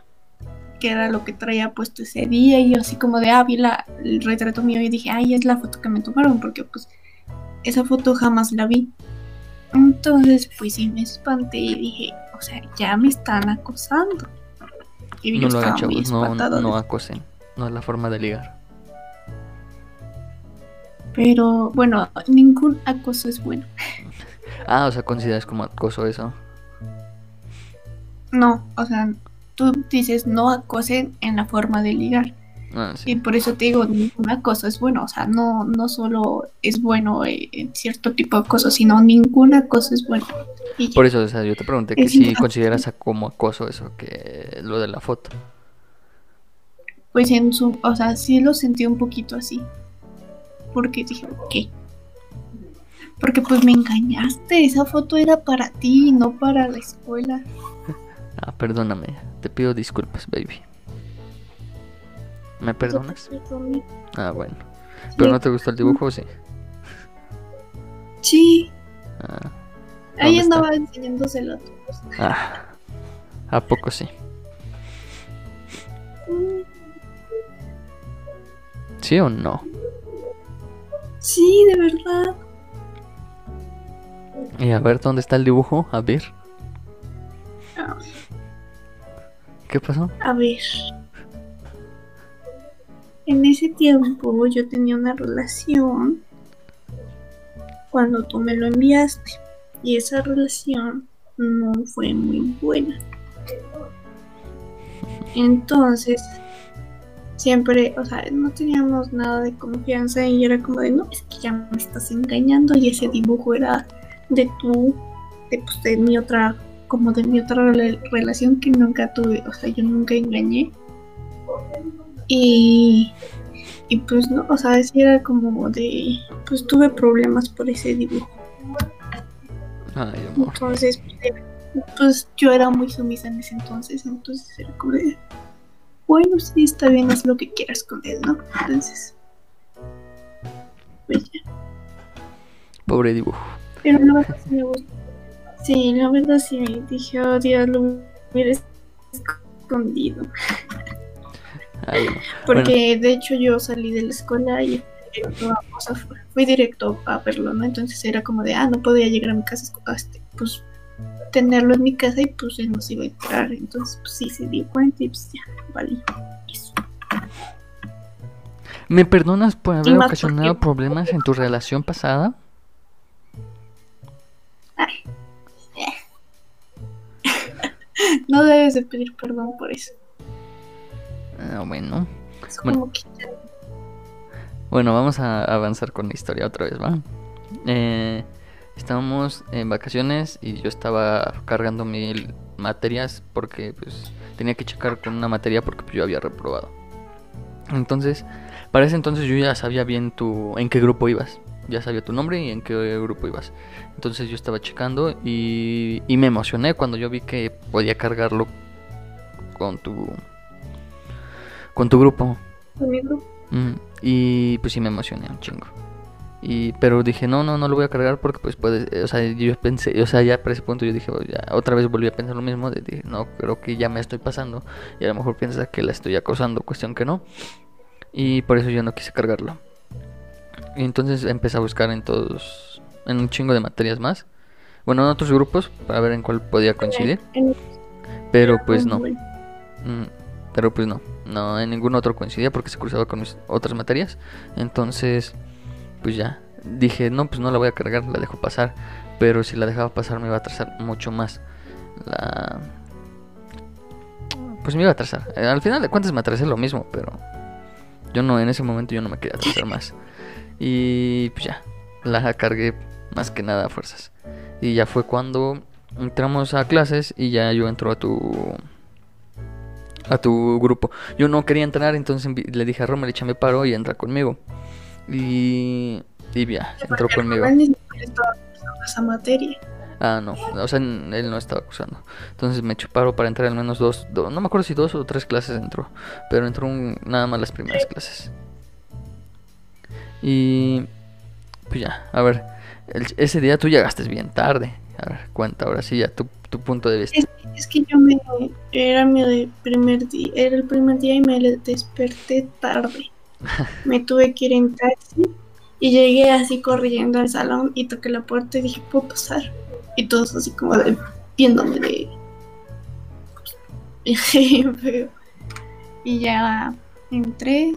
qué era lo que traía puesto ese día. Y yo así como de, ah, vi la- el retrato mío y dije, ay, es la foto que me tomaron. Porque pues esa foto jamás la vi. Entonces, pues sí me espanté y dije, o sea, ya me están acosando. Y yo No lo hagan, muy chavos, no, no acosen. No es la forma de ligar. Pero bueno, ningún acoso es bueno. Ah, o sea, consideras como acoso eso. No, o sea, tú dices no acosen en la forma de ligar. Ah, Y por eso te digo, ningún acoso es bueno. O sea, no, no solo es bueno eh, en cierto tipo de acoso, sino ningún acoso es. Y ya. Por eso, o sea, yo te pregunté que si consideras a- como acoso eso, que lo de la foto. pues en su, o sea, sí lo sentí un poquito así. Porque dije, ¿qué? Porque pues me engañaste, esa foto era para ti, no para la escuela. Ah, perdóname. Te pido disculpas, baby. ¿Me perdonas? Ah, bueno. ¿Pero no te gustó el dibujo o sí? Sí, Ah, ahí ¿Dónde está? andaba enseñándoselo a todos. ah, ¿A poco sí? ¿Sí o no? Sí, de verdad. Y a ver, ¿dónde está el dibujo? A ver. Ah, ¿Qué pasó? A ver. En ese tiempo yo tenía una relación cuando tú me lo enviaste. Y esa relación no fue muy buena. Entonces, siempre, o sea, no teníamos nada de confianza y era como de, no, es que ya me estás engañando y ese dibujo era de tu, de, pues, de mi otra, como de mi otra rela- relación que nunca tuve, o sea, yo nunca engañé. Y, y pues no, o sea, sí era como de, pues tuve problemas por ese dibujo. Ay, amor. Entonces, pues, yo era muy sumisa en ese entonces, entonces era como de, bueno, sí, está bien, haz lo que quieras con él, ¿no? Entonces, pues ya. Pobre dibujo. Pero la verdad sí me gustó. Sí, la verdad sí me dije, oh Dios, lo hubiera escondido. Ay, no. Porque de hecho yo salí de la escuela y directo a- o sea, fu- fui directo a verlo, ¿no? Entonces era como de, ah, no podía llegar a mi casa, este, pues tenerlo en mi casa y pues él no se iba a entrar. Entonces, pues sí, se dio cuenta y pues ya, vale. Eso. ¿Me perdonas por haber ocasionado porque- problemas en tu relación pasada? No debes de pedir perdón por eso. Ah, bueno. Es Bueno. como que ya- Bueno, vamos a avanzar con la historia otra vez, ¿va? Eh, estábamos en vacaciones y yo estaba cargando mil materias porque pues tenía que checar con una materia porque pues, yo había reprobado. Entonces, para ese entonces yo ya sabía bien tu en qué grupo ibas. Ya sabía tu nombre y en qué grupo ibas. Entonces yo estaba checando y, y me emocioné cuando yo vi que podía cargarlo con tu con tu grupo. con mi grupo. Mm, y pues sí me emocioné un chingo. Y, pero dije, no, no, no lo voy a cargar porque pues puede, o sea, yo pensé, o sea, ya para ese punto yo dije, "Oh, ya, otra vez volví a pensar lo mismo, de, dije, no, creo que ya me estoy pasando y a lo mejor piensa que la estoy acosando, cuestión que no. Y por eso yo no quise cargarlo. Y entonces empecé a buscar en todos, en un chingo de materias más. Bueno, en otros grupos para ver en cuál podía coincidir, En- pero pues no. Mm, pero pues no, no en ningún otro coincidía porque se cruzaba con mis otras materias. Entonces, pues ya, dije, no, pues no la voy a cargar, la dejo pasar. Pero si la dejaba pasar me iba a atrasar mucho más. La... Pues me iba a atrasar. Eh, Al final de cuentas me atrasé lo mismo, pero yo no, en ese momento yo no me quería atrasar más. Y pues ya, la cargué más que nada a fuerzas. Y ya fue cuando entramos a clases y ya yo entro a tu a tu grupo. Yo no quería entrar, entonces le dije a Romer, échame paro y entra conmigo. Y, y ya, entró porque conmigo. Rubén ni siquiera estaba cursando esa materia. Ah, no, o sea, él no estaba acusando. Entonces me echó paro para entrar al menos dos, do- no me acuerdo si dos o tres clases entró, pero entró un- nada más las primeras clases. Y pues ya, a ver, el- ese día tú llegaste bien tarde. A ver, cuenta ahora sí ya tu, tu punto de vista. Es, es que yo me era mi primer día, era el primer día y me desperté tarde. me tuve que ir en taxi y llegué así corriendo al salón y toqué la puerta y dije, ¿puedo pasar? Y todos así como de, viéndome de. Y ya entré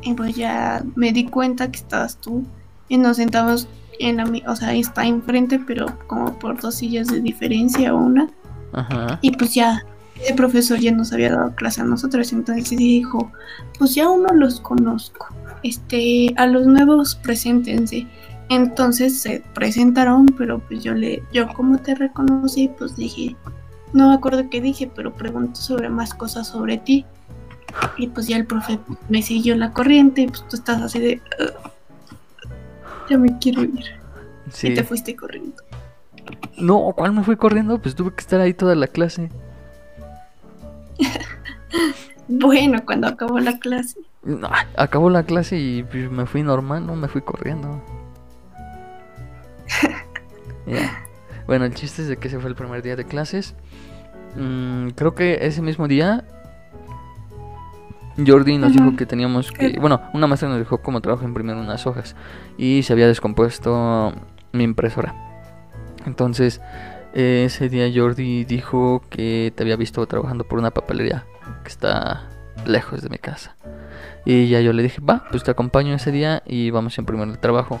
y pues ya me di cuenta que estabas tú y nos sentamos en la, o sea, está enfrente, pero como por dos sillas de diferencia o una. Ajá. Y pues ya, ese profesor ya nos había dado clase a nosotros, entonces dijo, pues ya uno los conozco, este, a los nuevos preséntense. Entonces se presentaron, pero pues yo le, yo como te reconocí, pues dije, no me acuerdo qué dije, pero pregunto sobre más cosas sobre ti. Y pues ya el profe me siguió la corriente y pues tú estás así de, "Ugh, ya me quiero ir. Y te fuiste corriendo. No, ¿cuál me fui corriendo? Pues tuve que estar ahí toda la clase. Bueno, cuando acabó la clase. No, acabó la clase y pues, me fui normal, no me fui corriendo. Bueno, el chiste es de que ese fue el primer día de clases. Mm, creo que ese mismo día Jordi nos dijo que teníamos que... Bueno, una maestra nos dijo cómo trabajo imprimir unas hojas y se había descompuesto mi impresora. Entonces, ese día Jordi dijo que te había visto trabajando por una papelería que está lejos de mi casa. Y ya yo le dije, va, pues te acompaño ese día y vamos a imprimir el trabajo.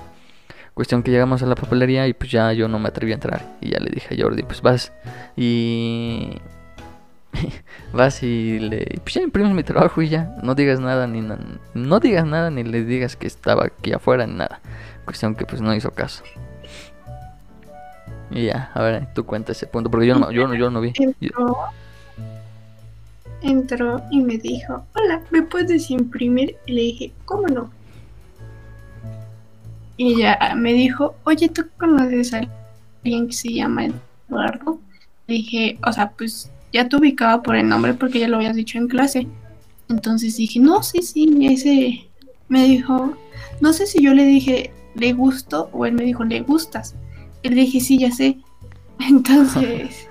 Cuestión que llegamos a la papelería y pues ya yo no me atreví a entrar. Y ya le dije a Jordi, pues vas y... vas y le... Pues ya imprimes mi trabajo y ya. No digas nada ni... na- No digas nada ni le digas que estaba aquí afuera ni nada. Cuestión que pues no hizo caso. Y ya, a ver, tú cuenta ese punto, porque yo no, yo no, yo no vi. Entró, entró y me dijo, hola, ¿me puedes imprimir? Y le dije, ¿cómo no? Y ella me dijo, oye, ¿tú conoces a alguien que se llama Eduardo. Le dije, o sea, pues ya te ubicaba por el nombre porque ya lo habías dicho en clase. Entonces dije, no, sí, sí, ese me dijo, no sé si yo le dije, le gusto o él me dijo, le gustas. Y le dije, sí, ya sé. Entonces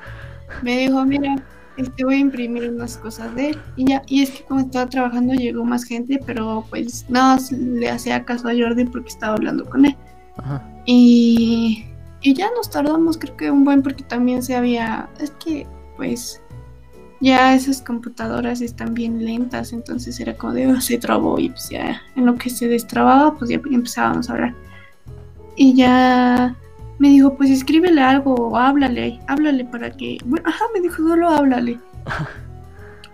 me dijo, mira, este voy a imprimir unas cosas de él. Y ya, y es que como estaba trabajando llegó más gente, pero pues nada, le hacía caso a Jordi porque estaba hablando con él. Ajá. Y, y ya nos tardamos, creo que un buen, porque también se había, es que pues ya esas computadoras están bien lentas, entonces era como de, oh, se trabó y pues ya en lo que se destrababa, pues ya empezábamos a hablar. Y ya me dijo, pues escríbele algo o háblale, háblale para que, bueno, ajá, me dijo, solo háblale.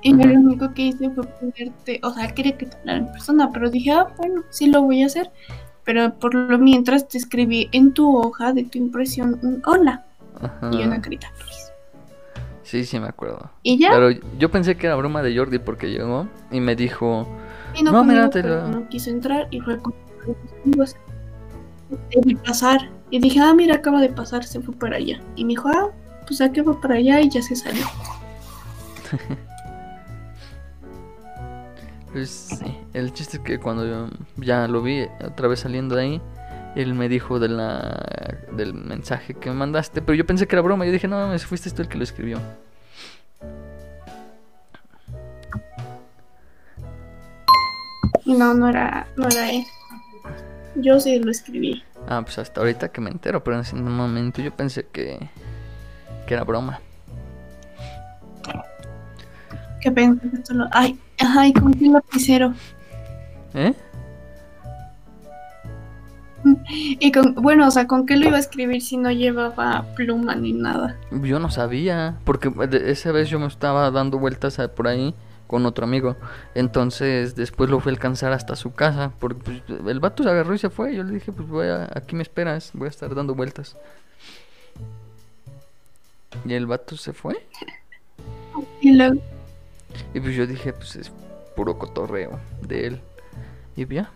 Y yo lo único que hice fue ponerte, o sea, quería que te hablara en persona, pero dije, ah, bueno, sí lo voy a hacer. Pero por lo mientras te escribí en tu hoja de tu impresión un hola Ajá. y una carita. Sí, sí, me acuerdo. Y ya, Pero yo pensé que era broma de Jordi porque llegó y me dijo, y no, no, conmigo, pero no quiso entrar y fue con amigos. Debí pasar. Y dije, ah, mira, acaba de pasar, se fue para allá. Y me dijo, ah, pues a qué va para allá y ya se salió. pues sí. El chiste es que cuando yo ya lo vi otra vez saliendo de ahí, él me dijo de la, del mensaje que me mandaste, pero yo pensé que era broma. Yo dije, no, mames, fuiste tú el que lo escribió. No, no era, no era él. Yo sí lo escribí. Ah, pues hasta ahorita que me entero, pero en ese momento yo pensé que, que era broma. Que pensé que solo. Ay, ay, con qué lapicero. ¿Eh? Y con, bueno, o sea, ¿con qué lo iba a escribir si no llevaba pluma ni nada? Yo no sabía, porque esa vez yo me estaba dando vueltas por ahí con otro amigo. Entonces después lo fui a alcanzar hasta su casa, porque pues, el vato se agarró y se fue. Yo le dije, pues voy a, aquí me esperas, voy a estar dando vueltas. Y el vato se fue. Y luego, Y pues yo dije, pues es puro cotorreo de él. Y ya.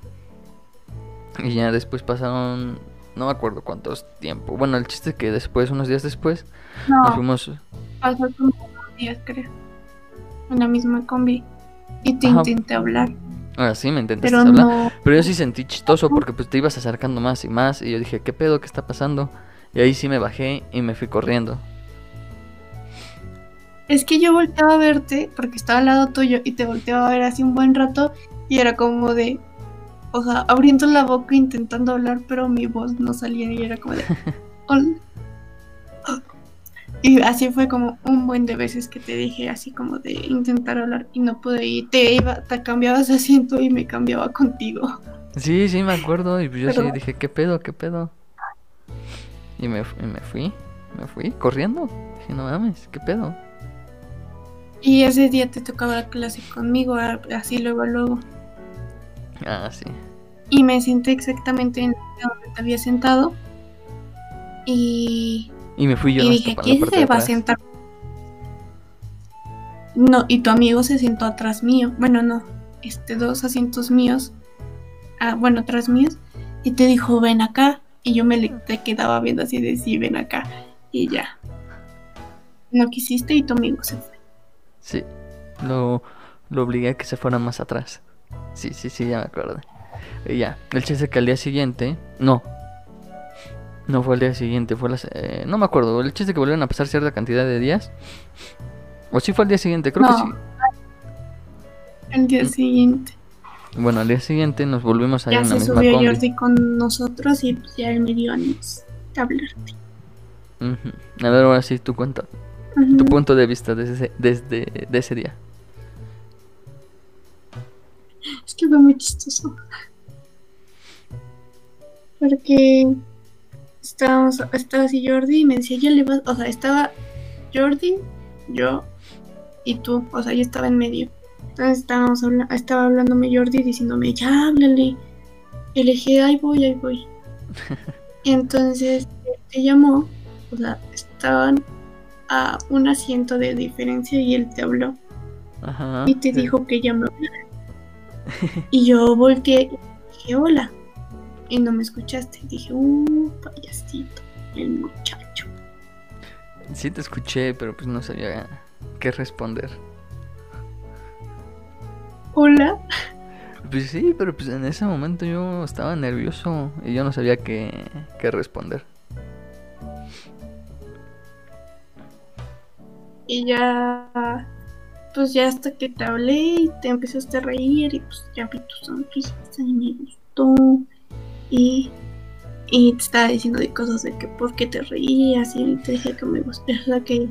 Y ya después pasaron, no me acuerdo cuántos tiempo. Bueno, el chiste es que después, unos días después, nos no, fuimos... pasó como dos días, creo. En la misma combi. Y te Ajá. intenté hablar. Ahora sí, me intentaste Pero hablar. no. Pero yo sí sentí chistoso porque pues te ibas acercando más y más y yo dije, ¿qué pedo? ¿Qué está pasando? Y ahí sí me bajé y me fui corriendo. Es que yo volteaba a verte porque estaba al lado tuyo y te volteaba a ver así un buen rato y era como de, o sea, abriendo la boca intentando hablar, pero mi voz no salía y era como de, hola. Y así fue como un buen de veces que te dije así como de intentar hablar y no pude ir. Te iba, te cambiabas de asiento y me cambiaba contigo. Sí, sí, me acuerdo y yo sí dije, ¿qué pedo? ¿Qué pedo? Y me, y me fui, me fui corriendo. Dije, no mames, ¿qué pedo? Y ese día te tocaba la clase conmigo, así luego, luego. Ah, sí. Y me senté exactamente en donde te había sentado. Y Y me fui yo y dije, ¿quién se va a sentar? No, y tu amigo se sentó atrás mío. Bueno, no, este, dos asientos míos. Ah, bueno, atrás míos. Y te dijo, ven acá. Y yo me le te quedaba viendo así de sí, ven acá. Y ya. No quisiste y tu amigo se fue. Sí, lo, lo obligué a que se fuera más atrás. Sí, sí, sí, ya me acuerdo. Y ya, el chiste que al día siguiente, no. No fue al día siguiente, fue la... se- eh, no me acuerdo, el chiste que volvieron a pasar cierta cantidad de días. O sí fue al día siguiente, creo No. que sí. El día Mm. siguiente. Bueno, al día siguiente nos volvimos a ir Ya en la se misma subió. Jordi con nosotros y pues ya él me dio de hablarte. Ujú. A ver, ahora sí, tu cuenta, tu punto de vista desde ese, desde de ese día. Es que fue muy chistoso. Porque estábamos, estaba así Jordi y me decía, ya le vas, o sea, estaba Jordi, yo y tú, o sea, yo estaba en medio. Entonces estábamos habla- estaba hablándome Jordi diciéndome, ya háblale. Y le dije, ahí voy, ahí voy. y entonces te llamó, o sea, estaban a un asiento de diferencia y él te habló Ajá. y te sí. dijo que ya me hablara. Y yo volteé y dije, hola. Y no me escuchaste. Dije, uh, payasito, el muchacho. Sí te escuché, pero pues no sabía qué responder. Hola. Pues sí, pero pues en ese momento yo estaba nervioso y yo no sabía qué, qué responder. Y ya, pues ya hasta que te hablé y te empezaste a reír y pues ya vi tu sonrisa y me gustó. Y, y te estaba diciendo de cosas de que por qué te reías y te dije que me gustaba, que,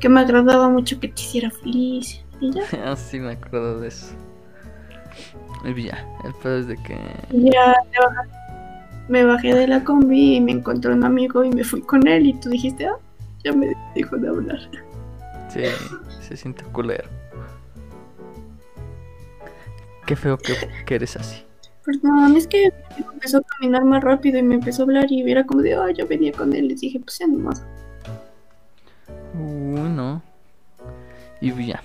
que me agradaba mucho que te hiciera feliz. Y ya. Ah, sí, me acuerdo de eso. Y ya, el pedo es de que... Ya te bajaste. me bajé de la combi y me encontré un amigo y me fui con él y tú dijiste, ah, ya me dejó de hablar. Sí, se siente culero. Qué feo que, que eres así. Perdón, es que empezó a caminar más rápido y me empezó a hablar y era como de, ah, yo venía con él. Les dije, pues ya no más. Uy, no. Y ya.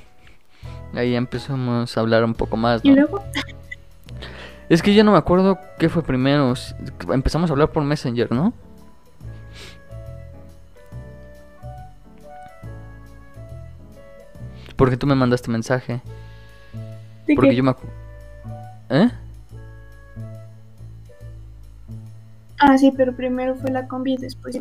Ahí empezamos a hablar un poco más, Y luego, Es que ya no me acuerdo qué fue primero. Empezamos a hablar por Messenger, ¿no? Porque tú me mandaste mensaje. ¿de Porque qué? yo me ¿Eh? Ah, sí, pero primero fue la combi y después.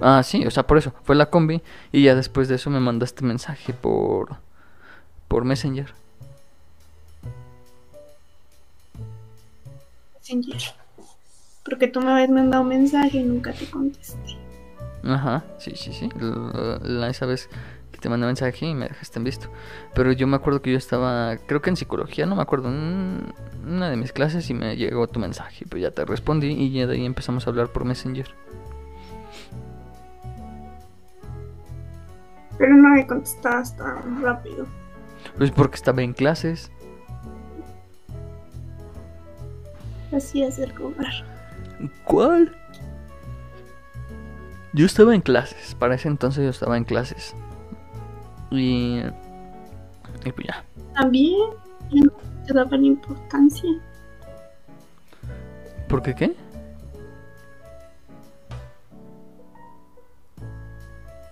Ah, sí, o sea, por eso. Fue la combi. Y ya después de eso me mandaste mensaje por. Por Messenger. Messenger. Porque tú me habías mandado mensaje y nunca te contesté. Ajá, sí, sí, sí. La, la- esa vez que te mandé mensaje y me dejaste en visto. Pero yo me acuerdo que yo estaba, creo que en psicología, no me acuerdo, en una de mis clases y me llegó tu mensaje. Pues ya te respondí y ya de ahí empezamos a hablar por Messenger. Pero no me contestabas tan rápido. Pues porque estaba en clases. Hacías el rogar. ¿Cuál? Yo estaba en clases, para ese entonces yo estaba en clases. Y... Y pues ya. También no te daban importancia. ¿Por qué qué?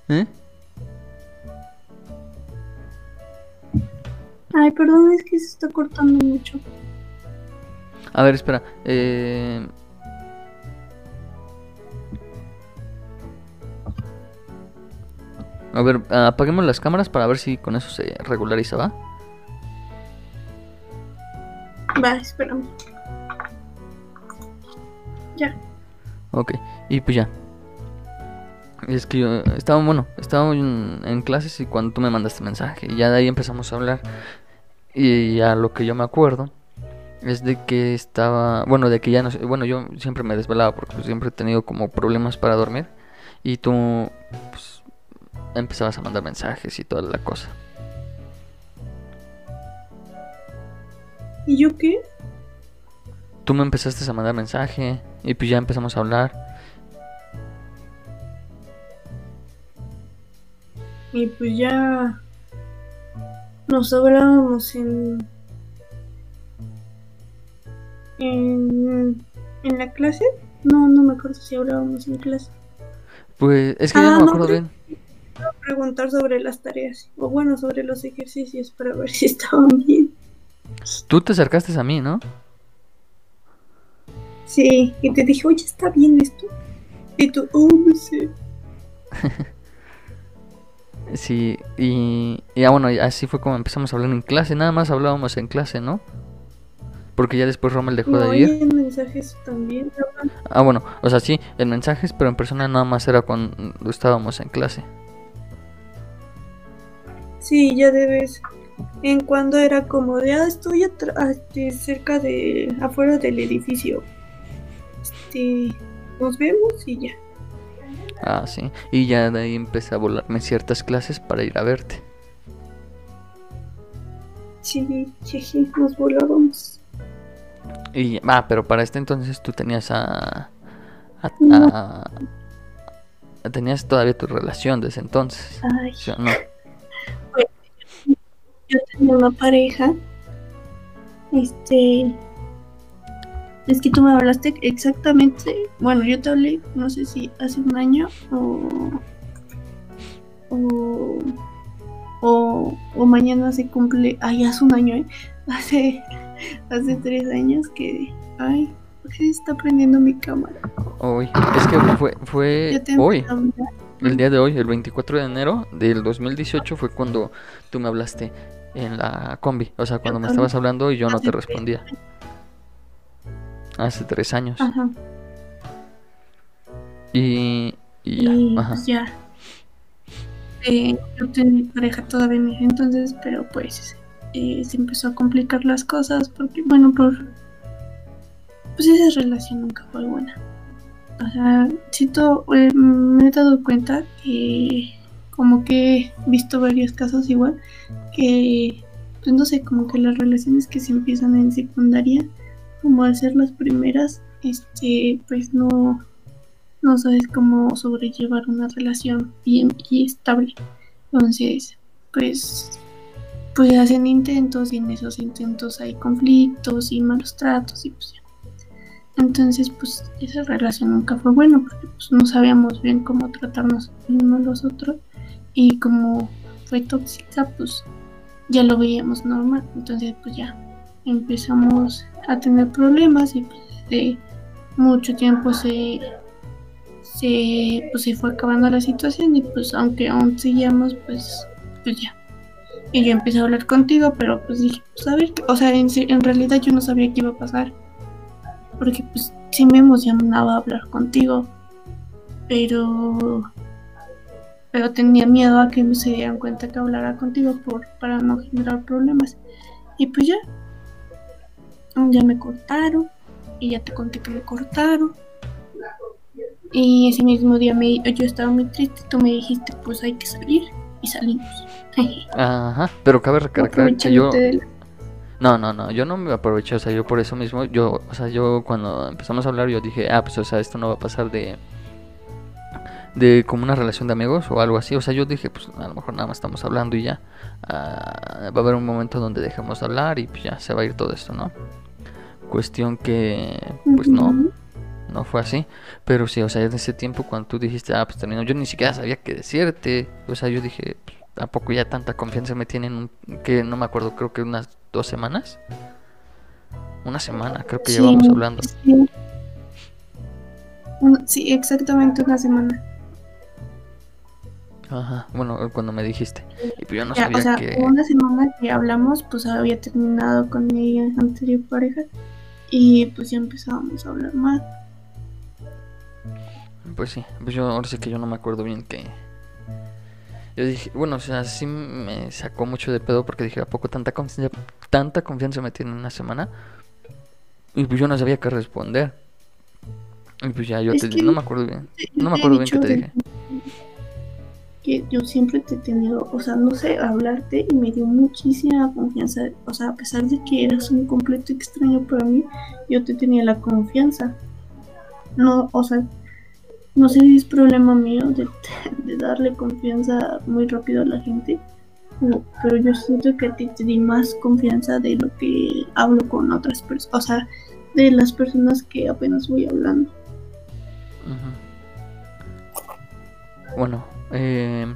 ¿Eh? Ay, perdón, es que se está cortando mucho. A ver, espera. Eh... A ver, apaguemos las cámaras para ver si con eso se regulariza, ¿va? Va, espérame. Ya. Ok, y pues ya. Es que yo estaba, bueno, estaba en, en clases y cuando tú me mandaste mensaje, y ya de ahí empezamos a hablar. Y ya lo que yo me acuerdo es de que estaba, bueno, de que ya no sé, bueno, yo siempre me desvelaba porque pues, siempre he tenido como problemas para dormir. Y tú, pues, empezabas a mandar mensajes y toda la cosa. ¿Y yo qué? Tú me empezaste a mandar mensaje y pues ya empezamos a hablar. Y pues ya nos hablábamos en en en la clase. No, no me acuerdo si hablábamos en clase. Pues es que ya Ah, no me acuerdo bien. Preguntar sobre las tareas o bueno sobre los ejercicios para ver si estaban bien. Tú te acercaste a mí, ¿no? Sí, y te dije, oye, ¿está bien esto? Y tú, oh, no sé. Sí, y, y ah, bueno, así fue como empezamos a hablar en clase, nada más hablábamos en clase, ¿no? Porque ya después Rommel dejó No, de y ir. en mensajes también. Ah, bueno, o sea, sí, en mensajes, pero en persona nada más era cuando estábamos en clase. Sí, ya debes. En cuando era como de, ah, estoy atra- este, cerca de, afuera del edificio. Este, nos vemos y ya. Ah, sí, y ya de ahí empecé a volarme ciertas clases para ir a verte. Sí, jeje, nos volábamos. Y, ah, pero para este entonces tú tenías a... a- No. a- tenías todavía tu relación desde entonces, Ay, ¿sí o no? Yo tenía una pareja. Este. Es que tú me hablaste exactamente, bueno, yo te hablé, no sé si hace un año o, o, o, o mañana se cumple, ay, hace un año, ¿eh? Hace, hace tres años que, ay, ¿por qué se está prendiendo mi cámara? Hoy, es que fue, fue hoy, el día de hoy, el 24 de enero del 2018 fue cuando tú me hablaste en la combi, o sea, cuando me estabas hablando y yo no te respondía. Hace tres años. Ajá. Y, y ya, Y ajá. pues ya. Eh, yo tenía pareja todavía en ese entonces, pero pues eh, se empezó a complicar las cosas porque, bueno, por. Pues esa relación nunca fue buena. O sea, siento, eh, me he dado cuenta que, como que he visto varios casos igual, que, pues no sé, como que las relaciones que se empiezan en secundaria, como al ser las primeras, este, pues no no sabes cómo sobrellevar una relación bien y estable. Entonces, pues, pues hacen intentos y en esos intentos hay conflictos y malos tratos y pues. Entonces, pues esa relación nunca fue buena porque pues no sabíamos bien cómo tratarnos unos a los otros y como fue tóxica, pues ya lo veíamos normal. Entonces, pues ya empezamos a tener problemas y pues de mucho tiempo se se, pues, se fue acabando la situación y pues aunque aún seguíamos, pues, pues ya. Y yo empecé a hablar contigo, pero pues dije, pues a ver, o sea, en, en realidad yo no sabía qué iba a pasar. Porque pues sí me emocionaba hablar contigo, pero pero tenía miedo a que se dieran cuenta que hablara contigo por, para no generar problemas. Y pues ya, ya me cortaron, y ya te conté que me cortaron. Y ese mismo día me, yo estaba muy triste, tú me dijiste, pues hay que salir, y salimos. Ajá, pero cabe recalcar que yo... No, no, no, yo no me aproveché, o sea, yo por eso mismo, yo, o sea, yo cuando empezamos a hablar, yo dije, ah, pues, o sea, esto no va a pasar de, de como una relación de amigos o algo así, o sea, yo dije, pues, a lo mejor nada más estamos hablando y ya, Ah, va a haber un momento donde dejemos de hablar y pues ya se va a ir todo esto, ¿no? Cuestión que, pues, no, no fue así, pero sí, o sea, en ese tiempo cuando tú dijiste, ah, pues terminó, yo ni siquiera sabía qué decirte, o sea, yo dije, pues, ¿a poco ya tanta confianza me tienen? que no me acuerdo, creo que unas dos semanas. Una semana, creo que Sí, llevamos hablando. Sí, exactamente una semana. Ajá, bueno, cuando me dijiste. Y pues yo no Ya, sabía o sea, que... una semana que hablamos, pues había terminado con mi anterior pareja y pues ya empezábamos a hablar más. Pues sí, pues yo ahora sí que yo no me acuerdo bien que... Yo dije, bueno, o sea, sí me sacó mucho de pedo porque dije, ¿a poco tanta confianza, tanta confianza me tiene en una semana? Y pues yo no sabía qué responder. Y pues ya yo Es te que- no me acuerdo bien. No me acuerdo bien qué te dije. Que yo siempre te he tenido, o sea, no sé, hablarte y me dio muchísima confianza. O sea, a pesar de que eras un completo extraño para mí, yo te tenía la confianza. No, o sea, no sé si es problema mío de, darle confianza muy rápido a la gente, pero yo siento que a ti te di más confianza de lo que hablo con otras personas, o sea, de las personas que apenas voy hablando. Bueno, eh,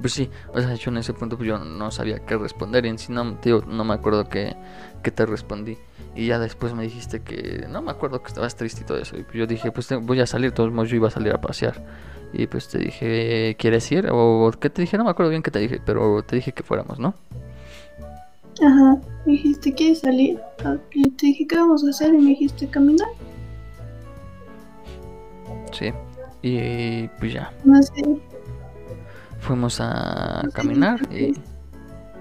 pues sí, o sea, yo en ese punto pues yo no sabía qué responder y en sí no, digo, no me acuerdo qué, qué te respondí. Y ya después me dijiste que no me acuerdo que estabas triste y todo eso. Y pues yo dije, pues te- voy a salir, todos modos yo iba a salir a pasear. Y pues te dije, ¿quieres ir? O ¿qué te dije? No me acuerdo bien qué te dije, pero te dije que fuéramos, ¿no? Ajá, me dijiste, ¿quieres salir? Y te dije, ¿qué vamos a hacer? Y me dijiste, caminar. Sí. Y pues ya, No sé. Fuimos a caminar y,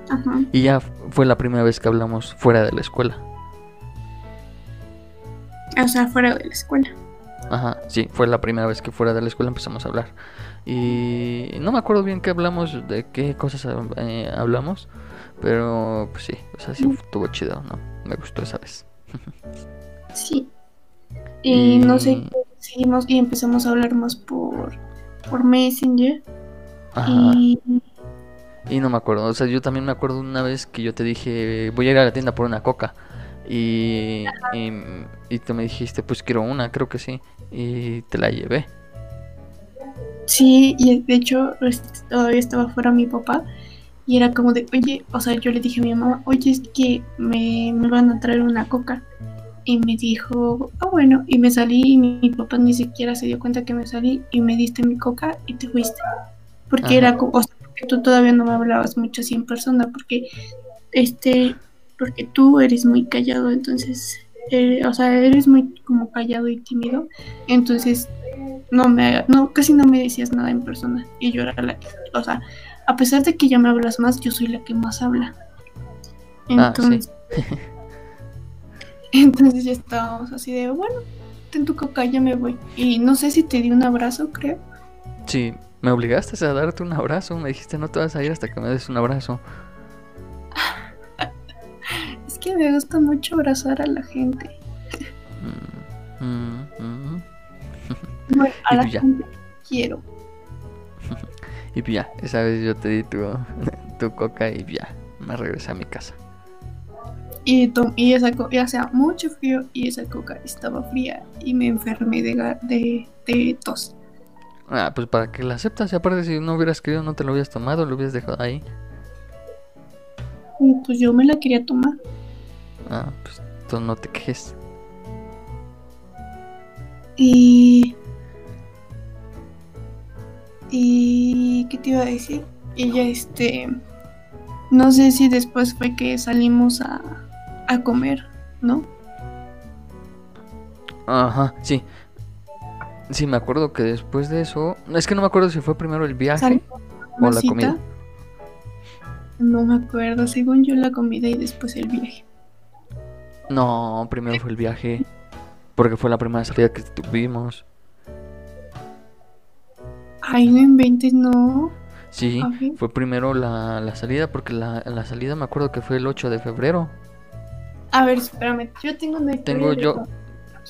Ajá. y ya fue la primera vez que hablamos fuera de la escuela. O sea, fuera de la escuela. Ajá, sí, fue la primera vez que fuera de la escuela empezamos a hablar. Y no me acuerdo bien qué hablamos, de qué cosas eh, hablamos, pero pues sí, o sea, sí Mm. estuvo chido, ¿no? Me gustó esa vez. Sí. Y no sé, Y- seguimos y empezamos a hablar más por, por Messenger. Ajá, Y y no me acuerdo, o sea, yo también me acuerdo una vez que yo te dije, voy a ir a la tienda por una coca. Y, y, y tú me dijiste, pues quiero una, creo que sí. Y te la llevé. Sí, y de hecho este, todavía estaba fuera mi papá y era como de, oye, o sea, yo le dije a mi mamá, oye, es que me, me van a traer una coca. Y me dijo, ah, bueno, y me salí y mi, mi papá ni siquiera se dio cuenta que me salí y me diste mi coca y te fuiste. Porque Ajá. era como, o sea, porque tú todavía no me hablabas mucho así en persona, porque este, porque tú eres muy callado, entonces, eh, o sea, eres muy como callado y tímido, entonces no me, no, casi no me decías nada en persona y yo era la, o sea, a pesar de que ya me hablas más, yo soy la que más habla. Ah, sí. Entonces, entonces ya estábamos así de, bueno, ten tu coca, ya me voy. Y no sé si te di un abrazo, creo. Sí, me obligaste a darte un abrazo. Me dijiste, no te vas a ir hasta que me des un abrazo. Es que me gusta mucho abrazar a la gente. Mm, mm, mm. Bueno, a la ya. gente quiero. Y ya, esa vez yo te di tu, tu coca y ya, me regresé a mi casa. Y, y esa co- y hacía mucho frío y esa coca estaba fría y me enfermé de, de, de tos. Ah, pues para que la aceptas. Y aparte, si no hubieras querido, no te lo hubieras tomado, lo hubieras dejado ahí. Y pues yo me la quería tomar. Ah, pues tú no te quejes. Y. Y. ¿Qué te iba a decir? Y ya este. No sé si después fue que salimos a, a comer, ¿no? Ajá, sí. Sí, me acuerdo que después de eso. Es que no me acuerdo si fue primero el viaje o la cita. comida. No me acuerdo, según yo la comida y después el viaje. No, primero fue el viaje. Porque fue la primera salida que tuvimos. Ay, no inventes, no. Sí, fue primero la, la salida. Porque la, la salida me acuerdo que fue el 8 de febrero. A ver, espérame, yo tengo una Tengo yo-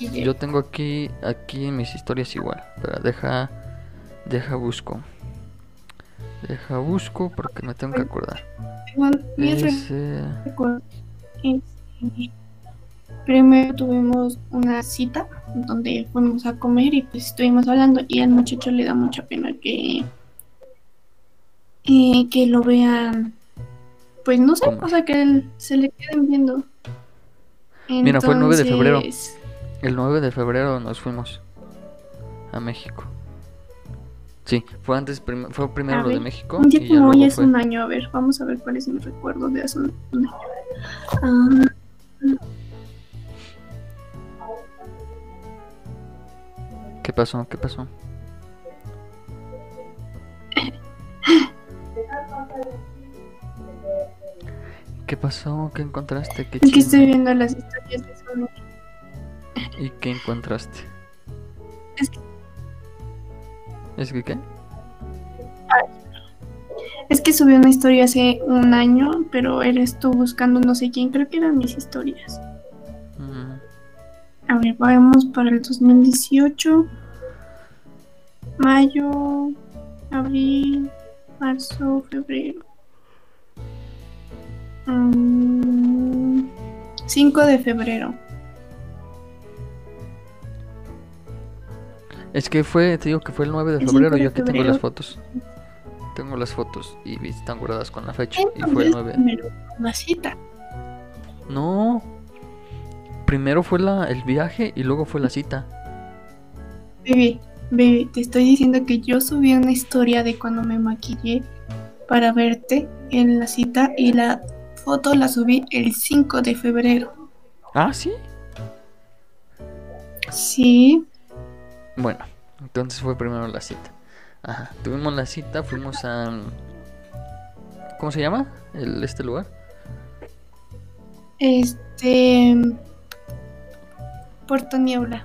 Yo tengo aquí, aquí en mis historias igual. Pero deja, deja busco. Deja busco porque me tengo que acordar. Este, Primero tuvimos una cita donde fuimos a comer y pues estuvimos hablando y al muchacho le da mucha pena que eh, que lo vean pues no sé, ¿Cómo? o sea que él- se le queden viendo. Mira, fue el 9 de febrero. El 9 de febrero nos fuimos a México. Sí, fue antes, prim- fue primero lo de México Un día y como hoy es fue. un año, a ver, vamos a ver cuál es mi recuerdo de hace un, año. Ah, ¿Qué pasó? ¿Qué pasó? ¿Qué pasó? ¿Qué encontraste? ¿Qué es que estoy viendo las historias de amigo. ¿Y qué encontraste? Es que- ¿Es que qué? Es que subí una historia hace un año, pero él estuvo buscando no sé quién, creo que eran mis historias. Mm, A ver, vamos para el 2018. Mayo, abril, marzo, febrero. Mm, 5 de febrero. Es que fue, te digo que fue el 9 de febrero. 5 de Yo aquí tengo las fotos. Tengo las fotos y están guardadas con la fecha. Y fue el 9. primero una cita. No. Primero fue la, el viaje y luego fue la cita. Bebé, bebé, te estoy diciendo que yo subí una historia de cuando me maquillé para verte en la cita y la foto la subí el 5 de febrero. Ah, sí. Sí, Bueno, entonces fue primero la cita. Ajá. Tuvimos la cita, fuimos a. ¿Cómo se llama? El, este lugar. este. Puerto Niebla.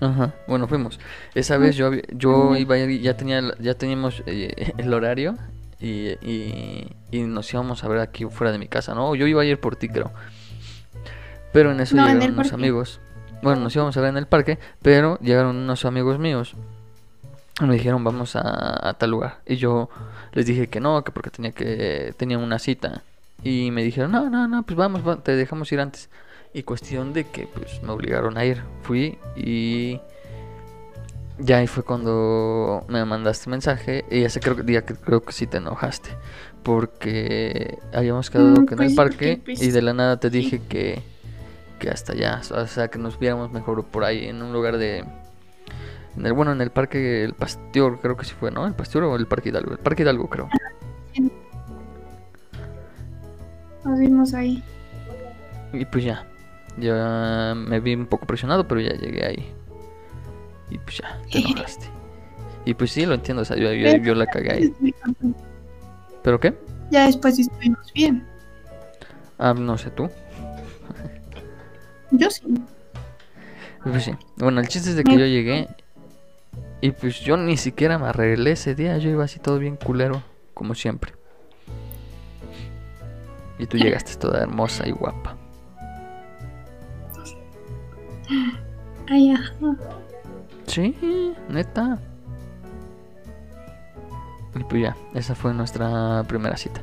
Ajá. Bueno, fuimos. Esa vez yo, había- yo iba a ir- ya tenía, ya teníamos eh, el horario y, y, y nos íbamos a ver aquí fuera de mi casa, ¿no? Yo iba a ir por ti, creo. Pero en eso No, llegaron unos parque. amigos. Bueno, nos íbamos a ver en el parque, pero llegaron unos amigos míos. Y me dijeron, vamos a, a tal lugar. Y yo les dije que no, que porque tenía que tenía una cita. Y me dijeron, no, no, no, pues vamos, va- te dejamos ir antes. Y cuestión de que pues me obligaron a ir. Fui y ya ahí fue cuando me mandaste mensaje y ese creo, día que creo que sí te enojaste. Porque habíamos quedado Mm, que en pues el sí, parque pues, y de la nada te sí. dije que, que hasta allá. O sea, que nos viéramos mejor por ahí en un lugar de... En el, bueno, en el parque El Pasteur creo que sí fue, ¿no? El Pasteur o el Parque Hidalgo. El Parque Hidalgo creo. Nos vimos ahí. Y pues ya. Ya me vi un poco presionado, pero ya llegué ahí. Y pues ya, te enojaste. Y pues sí, lo entiendo, o sea, yo, yo, yo la cagué ahí. ¿Pero qué? Ya después estuvimos bien. Ah, no sé tú. Yo sí. Pues sí. Bueno, el chiste es de que yo llegué. Y pues yo ni siquiera me arreglé ese día. Yo iba así todo bien culero, como siempre. Y tú llegaste toda hermosa y guapa. Ay, ajá. Sí, neta. Y pues ya, esa fue nuestra primera cita.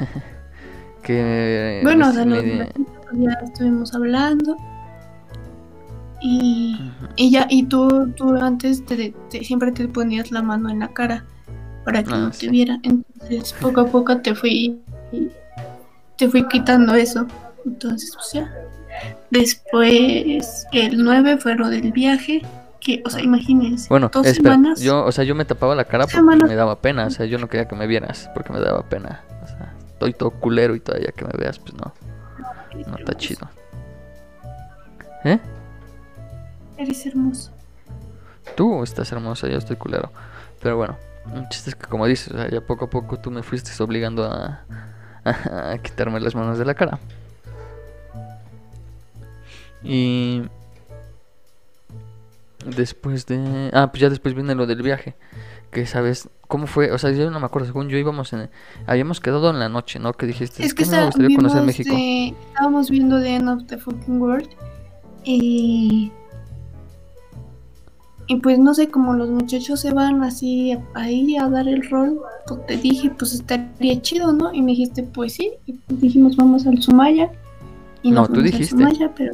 que Bueno, pues, de ya estuvimos hablando. Y, y ya, y tú, tú antes te, te- siempre te ponías la mano en la cara para que Ah, no sí. te viera. Entonces, poco a poco te fui, te fui quitando eso. Entonces, pues ya. Después, el 9 fue lo del viaje. Que, o sea, imagínense, Bueno, dos espera, semanas. yo, o sea, yo me tapaba la cara porque semanas. me daba pena, o sea, yo no quería que me vieras porque me daba pena. O sea, estoy todo culero y todavía que me veas, pues no, no está chido. ¿Eh? Eres hermoso. Tú estás hermosa, yo estoy culero. Pero bueno, el chiste es que como dices, o sea, ya poco a poco tú me fuiste obligando a, a, a quitarme las manos de la cara. Y después de... Ah, pues ya después viene lo del viaje. Que sabes, ¿cómo fue? O sea, yo no me acuerdo, según yo íbamos en... Habíamos quedado en la noche, ¿no? Que dijiste, Es que "Es me gustaría estábamos conocer México. de- estábamos viendo The End of the Fucking World y, y pues no sé, como los muchachos se van así ahí a dar el rol, pues te dije, pues estaría chido, ¿no? Y me dijiste, pues sí, y dijimos, vamos al Sumaya. Y No, nos tú dijiste. Sumaya, pero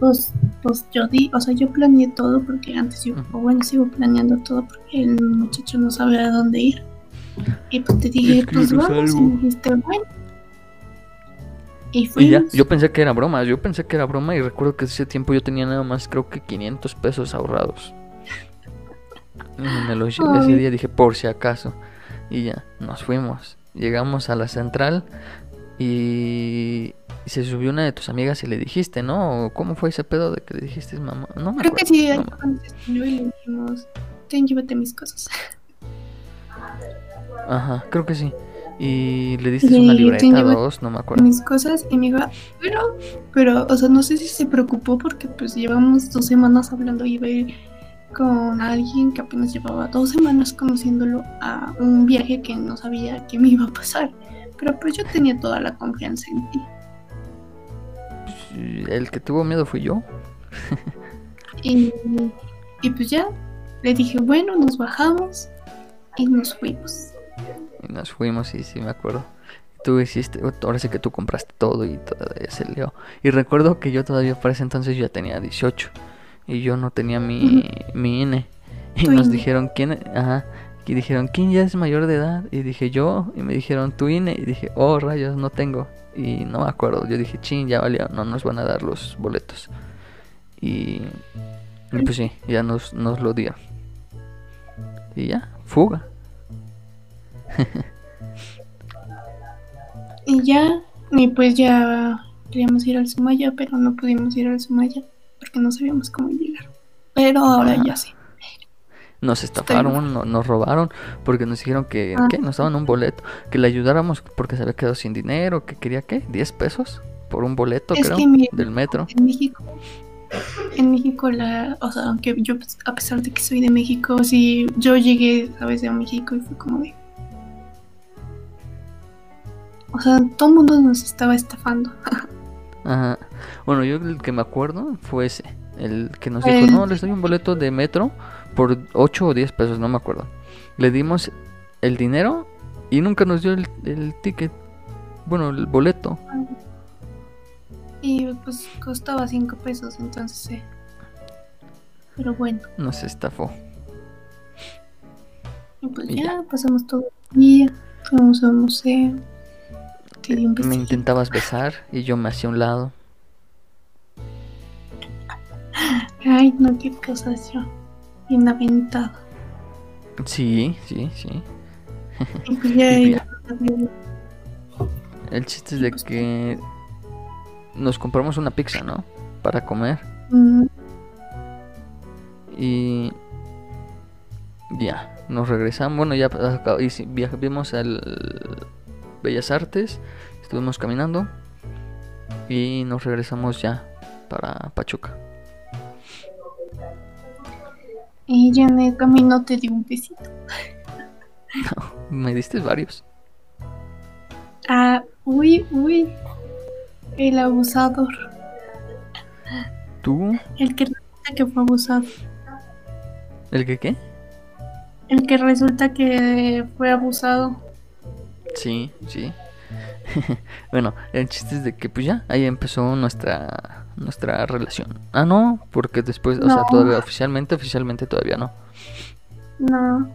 pues, pues yo di, o sea, yo planeé todo porque antes yo, o bueno, sigo planeando todo porque el muchacho no sabe a dónde ir. Y pues te dije, pues vamos, y salgo. me dijiste, bueno. Y Y ya, yo pensé que era broma, yo pensé que era broma y recuerdo que ese tiempo yo tenía nada más creo que 500 pesos ahorrados. Y me los llevé ese día, dije por si acaso. Y ya, nos fuimos. Llegamos a la central y, y se subió una de tus amigas y le dijiste, ¿no? ¿Cómo fue ese pedo de que le dijiste mamá? No me Creo que sí, no ahí me- fue cuando se escribió y le dijimos, ten, llévate mis cosas. Ajá, creo que sí. Y le diste una libreta, "Lleva- dos, no me acuerdo. mis cosas y me iba, pero, pero, o sea, no sé si se preocupó porque pues llevamos dos semanas hablando y iba a ir con alguien que apenas llevaba dos semanas conociéndolo a un viaje que no sabía qué me iba a pasar. Pero pues yo tenía toda la confianza en ti. El que tuvo miedo fui yo. Y, y pues ya, le dije, bueno, nos bajamos y nos fuimos. Y nos fuimos y sí me acuerdo. Tú hiciste, ahora sí que tú compraste todo y todavía se lió. Y recuerdo que yo todavía para ese entonces ya tenía 18 y yo no tenía mi, mi INE. Y nos INE. dijeron quién, ajá, y dijeron quién ya es mayor de edad y dije yo y me dijeron tu INE y dije oh rayos no tengo y no me acuerdo. Yo dije chin ya valió, no nos van a dar los boletos y, y pues sí ya nos nos lo dieron y ya fuga. Y ya, y pues ya queríamos ir al Sumaya, pero no pudimos ir al Sumaya porque no sabíamos cómo llegar. Pero ahora ya sí. Nos estafaron, no- nos robaron, porque nos dijeron que, Ah. ¿qué? Nos daban un boleto, que le ayudáramos porque se había quedado sin dinero, que quería, ¿qué? ¿10 pesos? Por un boleto, Es creo, que mi- del metro. En México, en México, la, o sea, aunque yo, a pesar de que soy de México, sí, yo llegué, sabes, de México y fue como de. O sea, todo el mundo nos estaba estafando. Ajá. Bueno, yo el que me acuerdo fue ese, el que nos dijo, no, les doy un boleto de metro por 8 o 10 pesos, no me acuerdo. Le dimos el dinero y nunca nos dio el, el ticket, bueno, el boleto. y pues costaba 5 pesos, entonces sí. Pero bueno, Nos estafó. y pues Y ya, ya. pasamos todo el día, fuimos museo, di un Me besito. intentabas besar y yo me hacía a un lado. Ay, no, qué cosas yo. Aventada. Sí, sí, sí. El chiste es de que nos compramos una pizza, ¿no? Para comer. Mm, Y ya, nos regresamos. Bueno, ya viaj- vimos al Bellas Artes, estuvimos caminando y nos regresamos ya para Pachuca. Y ya en el camino te di un besito. Me diste varios. Ah, uy, uy. El abusador. ¿Tú? El que resulta que fue abusado. ¿El que qué? El que resulta que fue abusado. Sí, sí. bueno, el chiste es de que pues ya, ahí empezó nuestra nuestra relación. Ah, no, porque después, o sea, No. todavía oficialmente, oficialmente todavía no. No.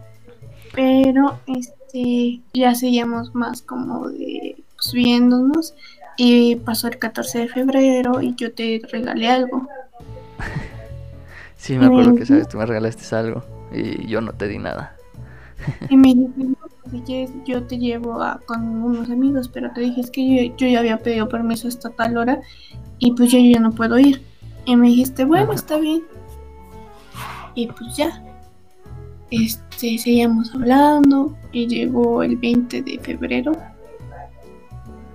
Pero este ya seguíamos más como de pues, viéndonos. Y pasó el 14 de febrero y yo te regalé algo. Sí, me acuerdo que sabes, tú me regalaste algo y yo no te di nada. Y me "No, yo te llevo a, con unos amigos, pero te dije, es que yo, yo ya había pedido permiso hasta tal hora y pues yo ya no puedo ir. Y me dijiste, bueno, está bien. Y pues ya. Este, seguíamos hablando y llegó el 20 de febrero.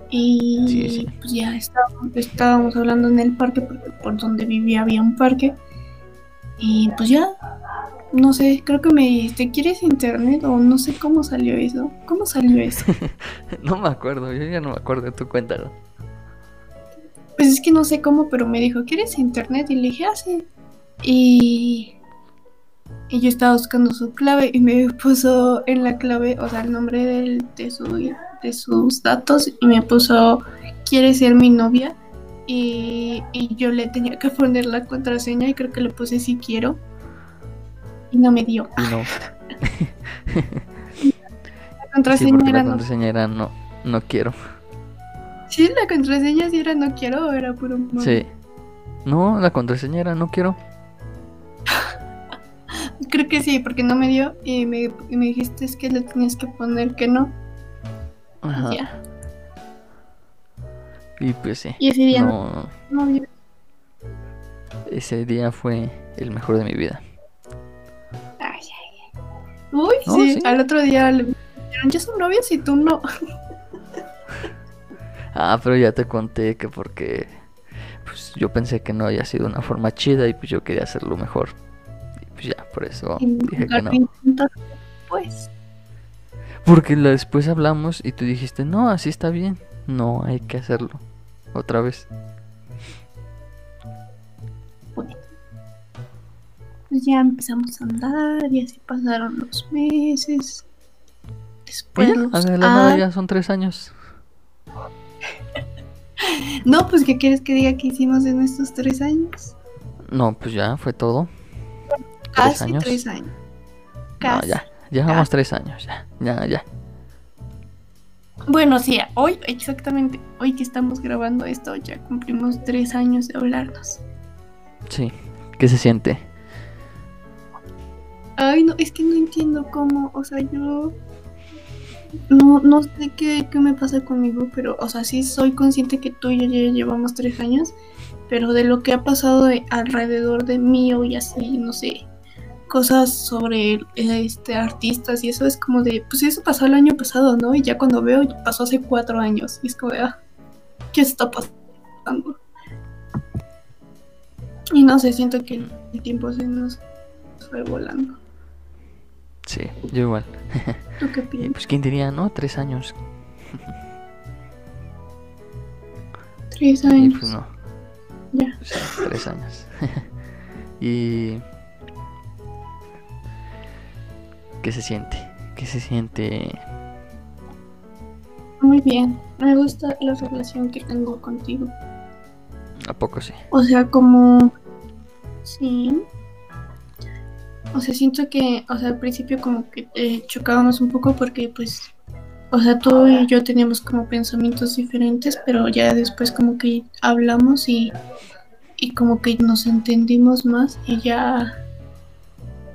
Y Sí, sí. pues ya estábamos, estábamos hablando en el parque porque por donde vivía había un parque. Y pues ya, no sé, creo que me dijiste, ¿quieres internet? O no sé cómo salió eso. ¿Cómo salió eso? No me acuerdo, yo ya no me acuerdo, tú cuéntalo. Pues es que no sé cómo, pero me dijo, ¿quieres internet? Y le dije, ah, sí. Y, y yo estaba buscando su clave y me puso en la clave, o sea, el nombre del- de, su, de sus datos y me puso, ¿quieres ser mi novia? Y, y yo le tenía que poner la contraseña y creo que le puse si quiero. Y no me dio. Y no, La sí, contraseña porque era la no. contraseña era no, no quiero. Sí, la contraseña sí era no quiero o era puro mamá? Sí. No, la contraseña era no quiero. Creo que sí, porque no me dio y me, y me dijiste es que le tenías que poner que no. Ajá. Ya. Y pues sí. Y ese día no, No, ese día fue el mejor de mi vida. Uy, No, sí. sí. Al otro día le dijeron, ya son novios y tú no. Ah, pero ya te conté que porque pues yo pensé que no había sido una forma chida y pues yo quería hacerlo mejor. Y pues ya, por eso Y dije que no. Pues, Porque la- después hablamos y tú dijiste, no, así está bien. No, hay que hacerlo. Otra vez. Pues ya empezamos a andar y así pasaron los meses. Después ya, los la nada ya son tres años. No, pues ¿qué quieres que diga que hicimos en estos tres años? No, pues ya fue todo. Casi años? tres años. No, Casi. ya. Llevamos tres años, ya. Ya, ya. Bueno, sí, hoy, exactamente, hoy que estamos grabando esto, ya cumplimos tres años de hablarnos. Sí. ¿Qué se siente? Ay, no, es que no entiendo cómo, o sea, yo no, no sé qué, qué me pasa conmigo, pero, o sea, sí soy consciente que tú y yo ya llevamos tres años, pero de lo que ha pasado de- alrededor de mí y así, no sé, cosas sobre este artistas y eso es como de, pues eso pasó el año pasado, ¿no? Y ya cuando veo, pasó hace cuatro años, y es como de, ah, ¿qué está pasando? Y no sé, siento que el tiempo se nos fue volando. Sí, yo igual. ¿Tú qué Y piensas? pues, ¿quién diría, no? Tres años. Tres Y años. pues no. Ya. Tres años. y. ¿Qué se siente? ¿Qué se siente? Muy bien. Me gusta la relación que tengo contigo. ¿A poco sí? O sea, como... Sí. O sea, siento que, o sea, al principio como que eh, chocábamos un poco porque pues, o sea, tú y yo teníamos como pensamientos diferentes, pero ya después como que hablamos y, y como que nos entendimos más y ya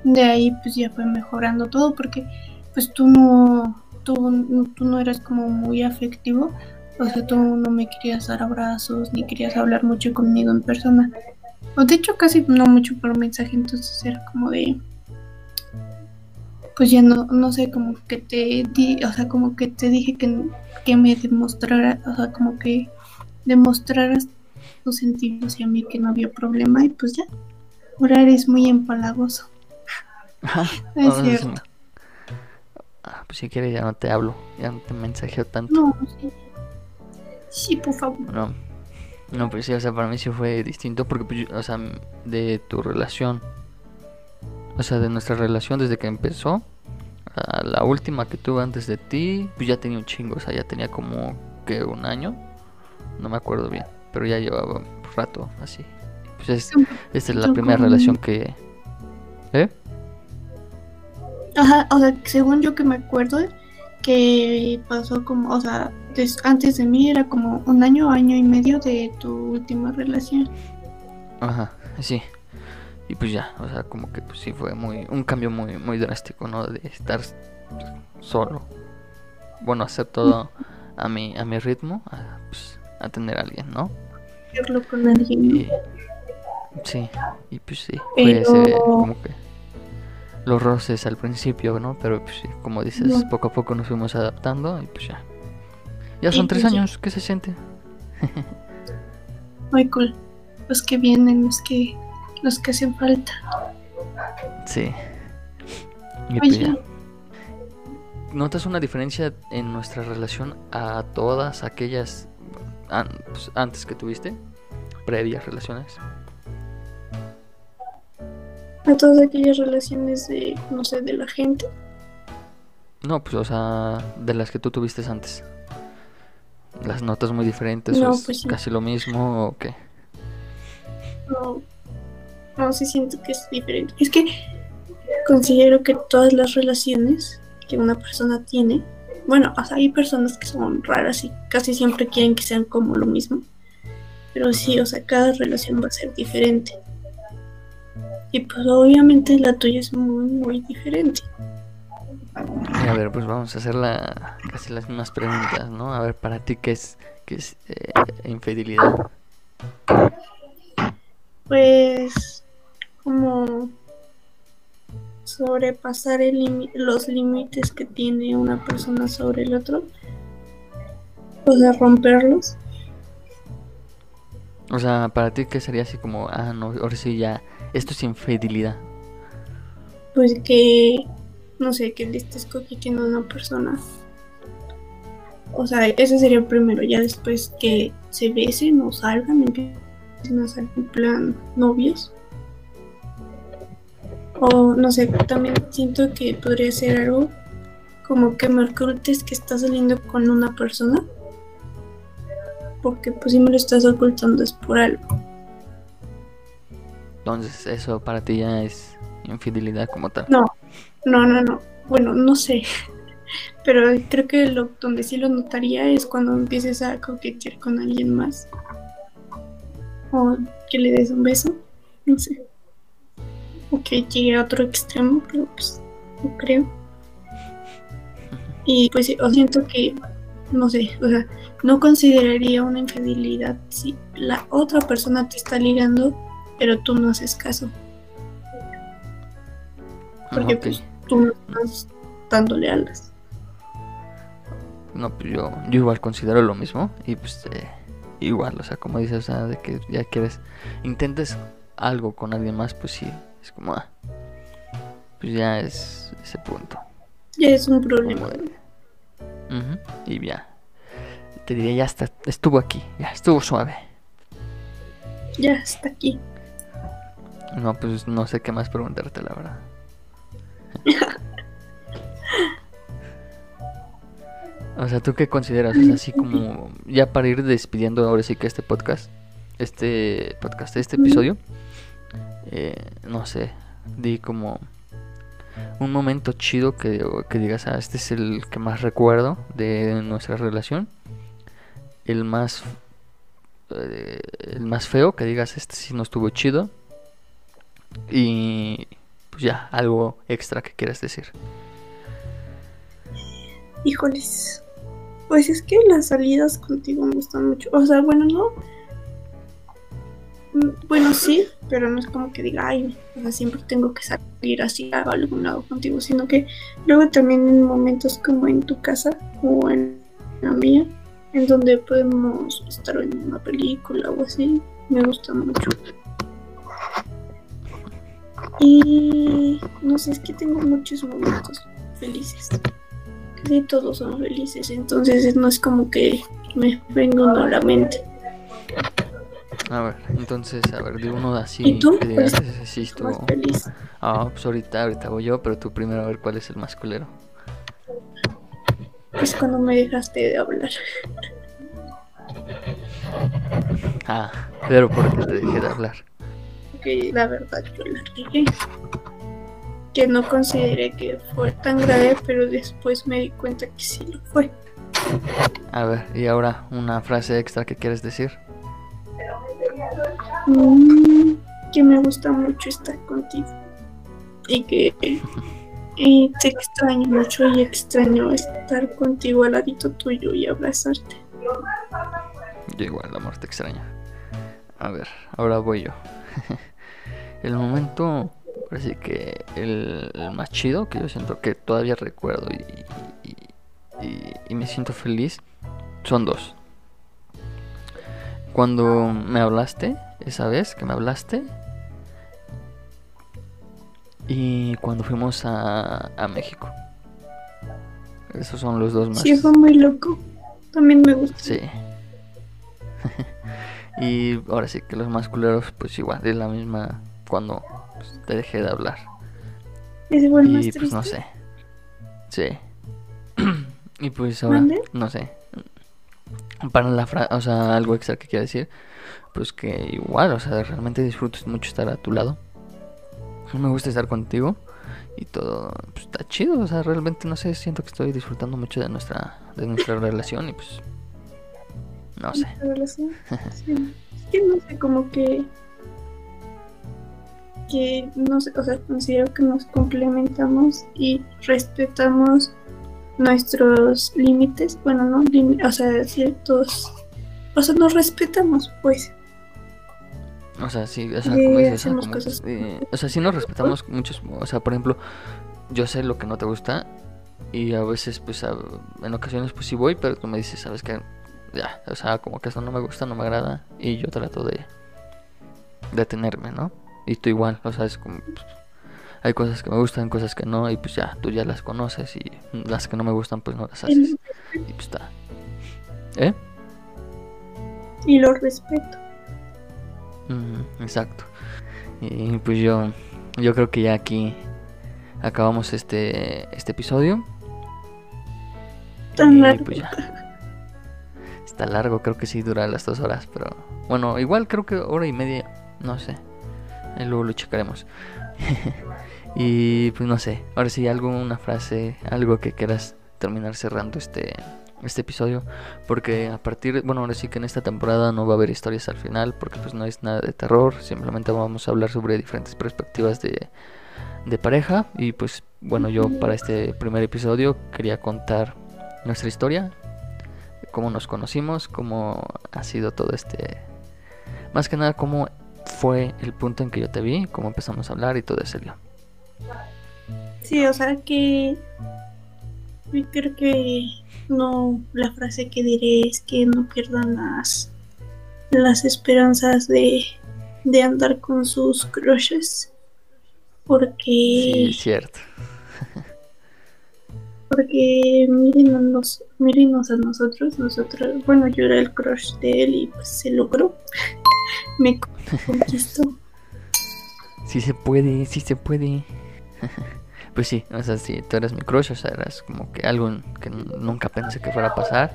de ahí pues ya fue mejorando todo porque pues tú no, tú, tú no eras como muy afectivo, o sea, tú no me querías dar abrazos ni querías hablar mucho conmigo en persona. O de hecho casi no mucho por mensaje, entonces era como de pues ya no, no sé, como que te di, o sea, como que te dije que, que me demostrara, o sea, como que demostraras tus sentidos y a mí que no había problema y pues ya, ahora eres muy empalagoso. es cierto. Ah, pues si quieres ya no te hablo, ya no te mensajeo tanto. No, sí. Sí, por favor. No, no, pues sí, o sea, para mí sí fue distinto porque, pues, o sea, de tu relación, o sea, de nuestra relación desde que empezó a la última que tuve antes de ti, pues ya tenía un chingo, o sea, ya tenía como que un año, no me acuerdo bien, pero ya llevaba un rato así. Pues es, esta es la primera relación que... ¿Eh? Ajá, o sea, según yo que me acuerdo, que pasó como, o sea, antes de mí era como un año, año y medio de tu última relación. Ajá, sí. Y pues ya, o sea, como que pues sí fue muy un cambio muy muy drástico, ¿no? De estar solo. Bueno, hacer todo a mi a mi ritmo, a, pues, a tener a alguien, ¿no? Con alguien. sí, y pues sí, fue ese como que los roces al principio, ¿no? Pero pues, sí, como dices, poco a poco nos fuimos adaptando y pues ya. Ya son tres años, ¿qué se siente? Muy cool. Los que vienen, los que los que hacen falta. Sí. Ya. ¿Notas una diferencia en nuestra relación a todas aquellas pues, antes que tuviste? Previas relaciones. A todas aquellas relaciones de, no sé, de la gente. No, pues, o sea, de las que tú tuviste antes. ¿Las notas muy diferentes o es pues casi lo mismo o qué? No, no, sí siento que es diferente. Es que considero que todas las relaciones que una persona tiene, bueno, hay personas que son raras y casi siempre quieren que sean como lo mismo. Pero sí, o sea, cada relación va a ser diferente. Y pues obviamente la tuya es muy, muy diferente. A ver, pues vamos a hacer la, casi las mismas preguntas, ¿no? A ver, para ti, ¿qué es, qué es eh, infidelidad? Pues como sobrepasar el los límites que tiene una persona sobre el otro, o sea, romperlos. O sea, para ti, ¿qué sería así como, ah, no, ahora sí ya, esto es infidelidad? Pues que, no sé, que le estés coqueteando a una persona. O sea, ese sería el primero, ya después que se besen o salgan, empiecen a salir en plan novios. O no sé, también siento que podría ser algo como que me ocultes que estás saliendo con una persona. Porque pues si me lo estás ocultando es por algo. Entonces eso para ti ya es infidelidad como tal. No, no, no, no. Bueno, no sé. Pero creo que lo donde sí lo notaría es cuando empieces a coquetear con alguien más. O que le des un beso. No sé que llegue a otro extremo, pero pues no creo. Y pues siento que, no sé, o sea, no consideraría una infidelidad si la otra persona te está ligando, pero tú no haces caso. Porque pues tú no estás dándole alas. No, pues yo, yo igual considero lo mismo y pues eh, igual, o sea, como dices, o sea, de que ya quieres, intentes algo con alguien más, pues sí, es como, ah, pues ya es ese punto. Ya es un problema. Y ya. Te diría, ya está, estuvo aquí, ya estuvo suave. Ya está aquí. No, pues no sé qué más preguntarte, la verdad. o sea, ¿tú qué consideras? así como, ya para ir despidiendo ahora sí que este podcast, este podcast, este episodio, eh, no sé, di como un momento chido que, que digas, ah, este es el que más recuerdo de nuestra relación. El más, eh, el más feo, que digas, este sí no estuvo chido. Y pues ya, algo extra que quieras decir. Híjoles. Pues es que las salidas contigo me gustan mucho. O sea, bueno, no. Mm, Bueno, sí, pero no es como que diga, ay, siempre tengo que salir así a algún lado contigo, sino que luego también en momentos como en tu casa o en la mía, en donde podemos estar en una película o así, me gusta mucho. Y no sé, es que tengo muchos momentos felices. Casi todos son felices, entonces no es como que me venga uno a la mente. A ver, entonces, a ver, de uno así ¿Y tú? que digas, Pues, sí Más estuvo. feliz. Ah, pues ahorita, ahorita voy yo, pero tú primero a ver cuál es el más culero. Es cuando me dejaste de hablar. Ah, pero porque te dejé de hablar. Que la verdad yo la regué. Que no consideré que fue tan grave, pero después me di cuenta que sí lo fue. A ver, y ahora una frase extra que quieres decir. Mm, que me gusta mucho estar contigo. Y que te extraño mucho y extraño estar contigo al ladito tuyo y abrazarte. Yo igual, amor, te extraño. A ver, ahora voy yo. el momento, así que el, más chido que yo siento que todavía recuerdo y- y me siento feliz son dos. Cuando me hablaste, esa vez que me hablaste, y cuando fuimos a, a México. Esos son los dos más. Sí, fue muy loco. También me gusta. Sí. y ahora sí que los más culeros, pues igual, es la misma cuando pues, te dejé de hablar. Ese fue el más Y pues no sé. Sí. y pues ahora, ¿Mande? no sé. Para la frase, o sea, algo extra que quiero decir, pues que igual, o sea, realmente disfruto mucho estar a tu lado. Me gusta estar contigo y todo, pues está chido, o sea, realmente no sé, siento que estoy disfrutando mucho de nuestra de nuestra relación y pues no sé. Es que no sé, como que. Que no sé, o sea, considero que nos complementamos y respetamos nuestros límites. Bueno, no, o sea, ciertos. O sea, nos respetamos, pues. O sea, sí, o sea, como dices, como cosas eh, o sea, sí nos respetamos muchos, o sea, por ejemplo, yo sé lo que no te gusta y a veces, pues, a- en ocasiones, pues sí voy, pero tú me dices, sabes que, ya, o sea, como que eso no me gusta, no me agrada y yo trato de detenerme, ¿no? Y tú igual, o sea, es como, pues, hay cosas que me gustan, cosas que no y pues ya, tú ya las conoces y las que no me gustan, pues no las haces y pues está. ¿Eh? y lo respeto. Mm, exacto. Y pues yo, yo creo que ya aquí acabamos este, este episodio. Tan y largo. pues ya. Está largo, creo que sí dura las dos horas, pero bueno, igual creo que hora y media, no sé. Luego lo checaremos. y pues no sé, ahora sí, algo, una frase, algo que quieras terminar cerrando este, este episodio. Porque a partir, bueno, ahora sí que en esta temporada no va a haber historias al final, porque pues no es nada de terror, simplemente vamos a hablar sobre diferentes perspectivas de, de pareja. Y pues bueno, yo para este primer episodio quería contar nuestra historia, cómo nos conocimos, cómo ha sido todo este... Más que nada, cómo fue el punto en que yo te vi, cómo empezamos a hablar y todo ese. Sí, o sea que yo creo que no la frase que diré es que no pierdan las las esperanzas de, de andar con sus crushes porque Sí, cierto. porque mírenos, mírenos a nosotros, nosotros, bueno yo era el crush de él y pues se logró, me conquistó. Sí se puede, sí se puede. pues sí, o sea, sí, tú eres mi crush, o sea, eras como que algo que nunca pensé que fuera a pasar.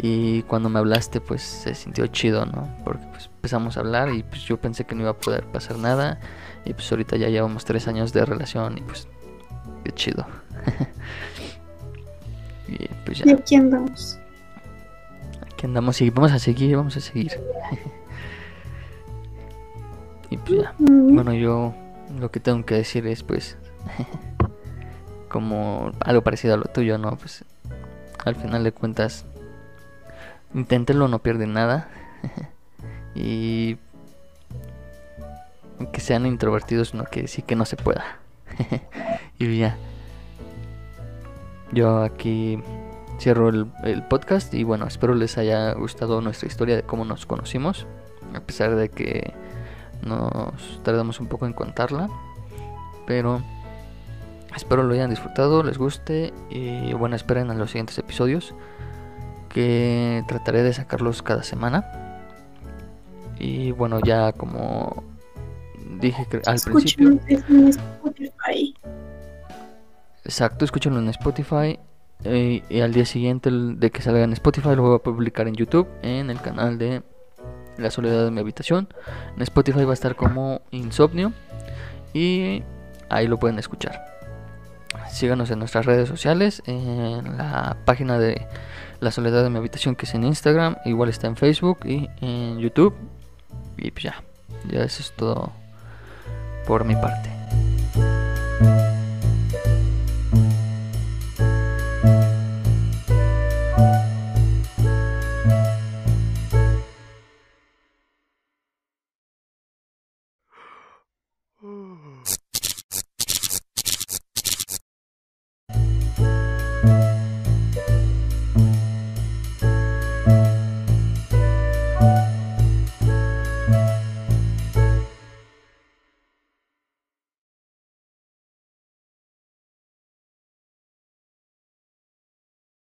Y cuando me hablaste, pues se sintió chido, ¿no? Porque pues empezamos a hablar y pues yo pensé que no iba a poder pasar nada. Y pues ahorita ya llevamos tres años de relación y pues qué chido. y pues ya. Y aquí andamos. Aquí andamos y vamos a seguir, vamos a seguir. y pues ya. Bueno, yo lo que tengo que decir es pues como algo parecido a lo tuyo, ¿no? Pues al final de cuentas inténtenlo, no pierden nada. y que sean introvertidos no quiere decir que no se pueda. y ya. Yo aquí cierro el podcast y bueno, espero les haya gustado nuestra historia de cómo nos conocimos. A pesar de que nos tardamos un poco en contarla. Pero espero lo hayan disfrutado, les guste y bueno, esperen a los siguientes episodios que trataré de sacarlos cada semana. Y bueno, ya como dije al principio, Escúchenos en Spotify. exacto, escúchenlo en Spotify. eh, y al día siguiente de que salga en Spotify lo voy a publicar en YouTube, en el canal de La Soledad de mi Habitación. En Spotify va a estar como Insomnio y ahí lo pueden escuchar síganos en nuestras redes sociales, en la página de La Soledad de mi habitación que es en Instagram, igual está en Facebook y en YouTube. Y pues ya, ya eso es todo por mi parte.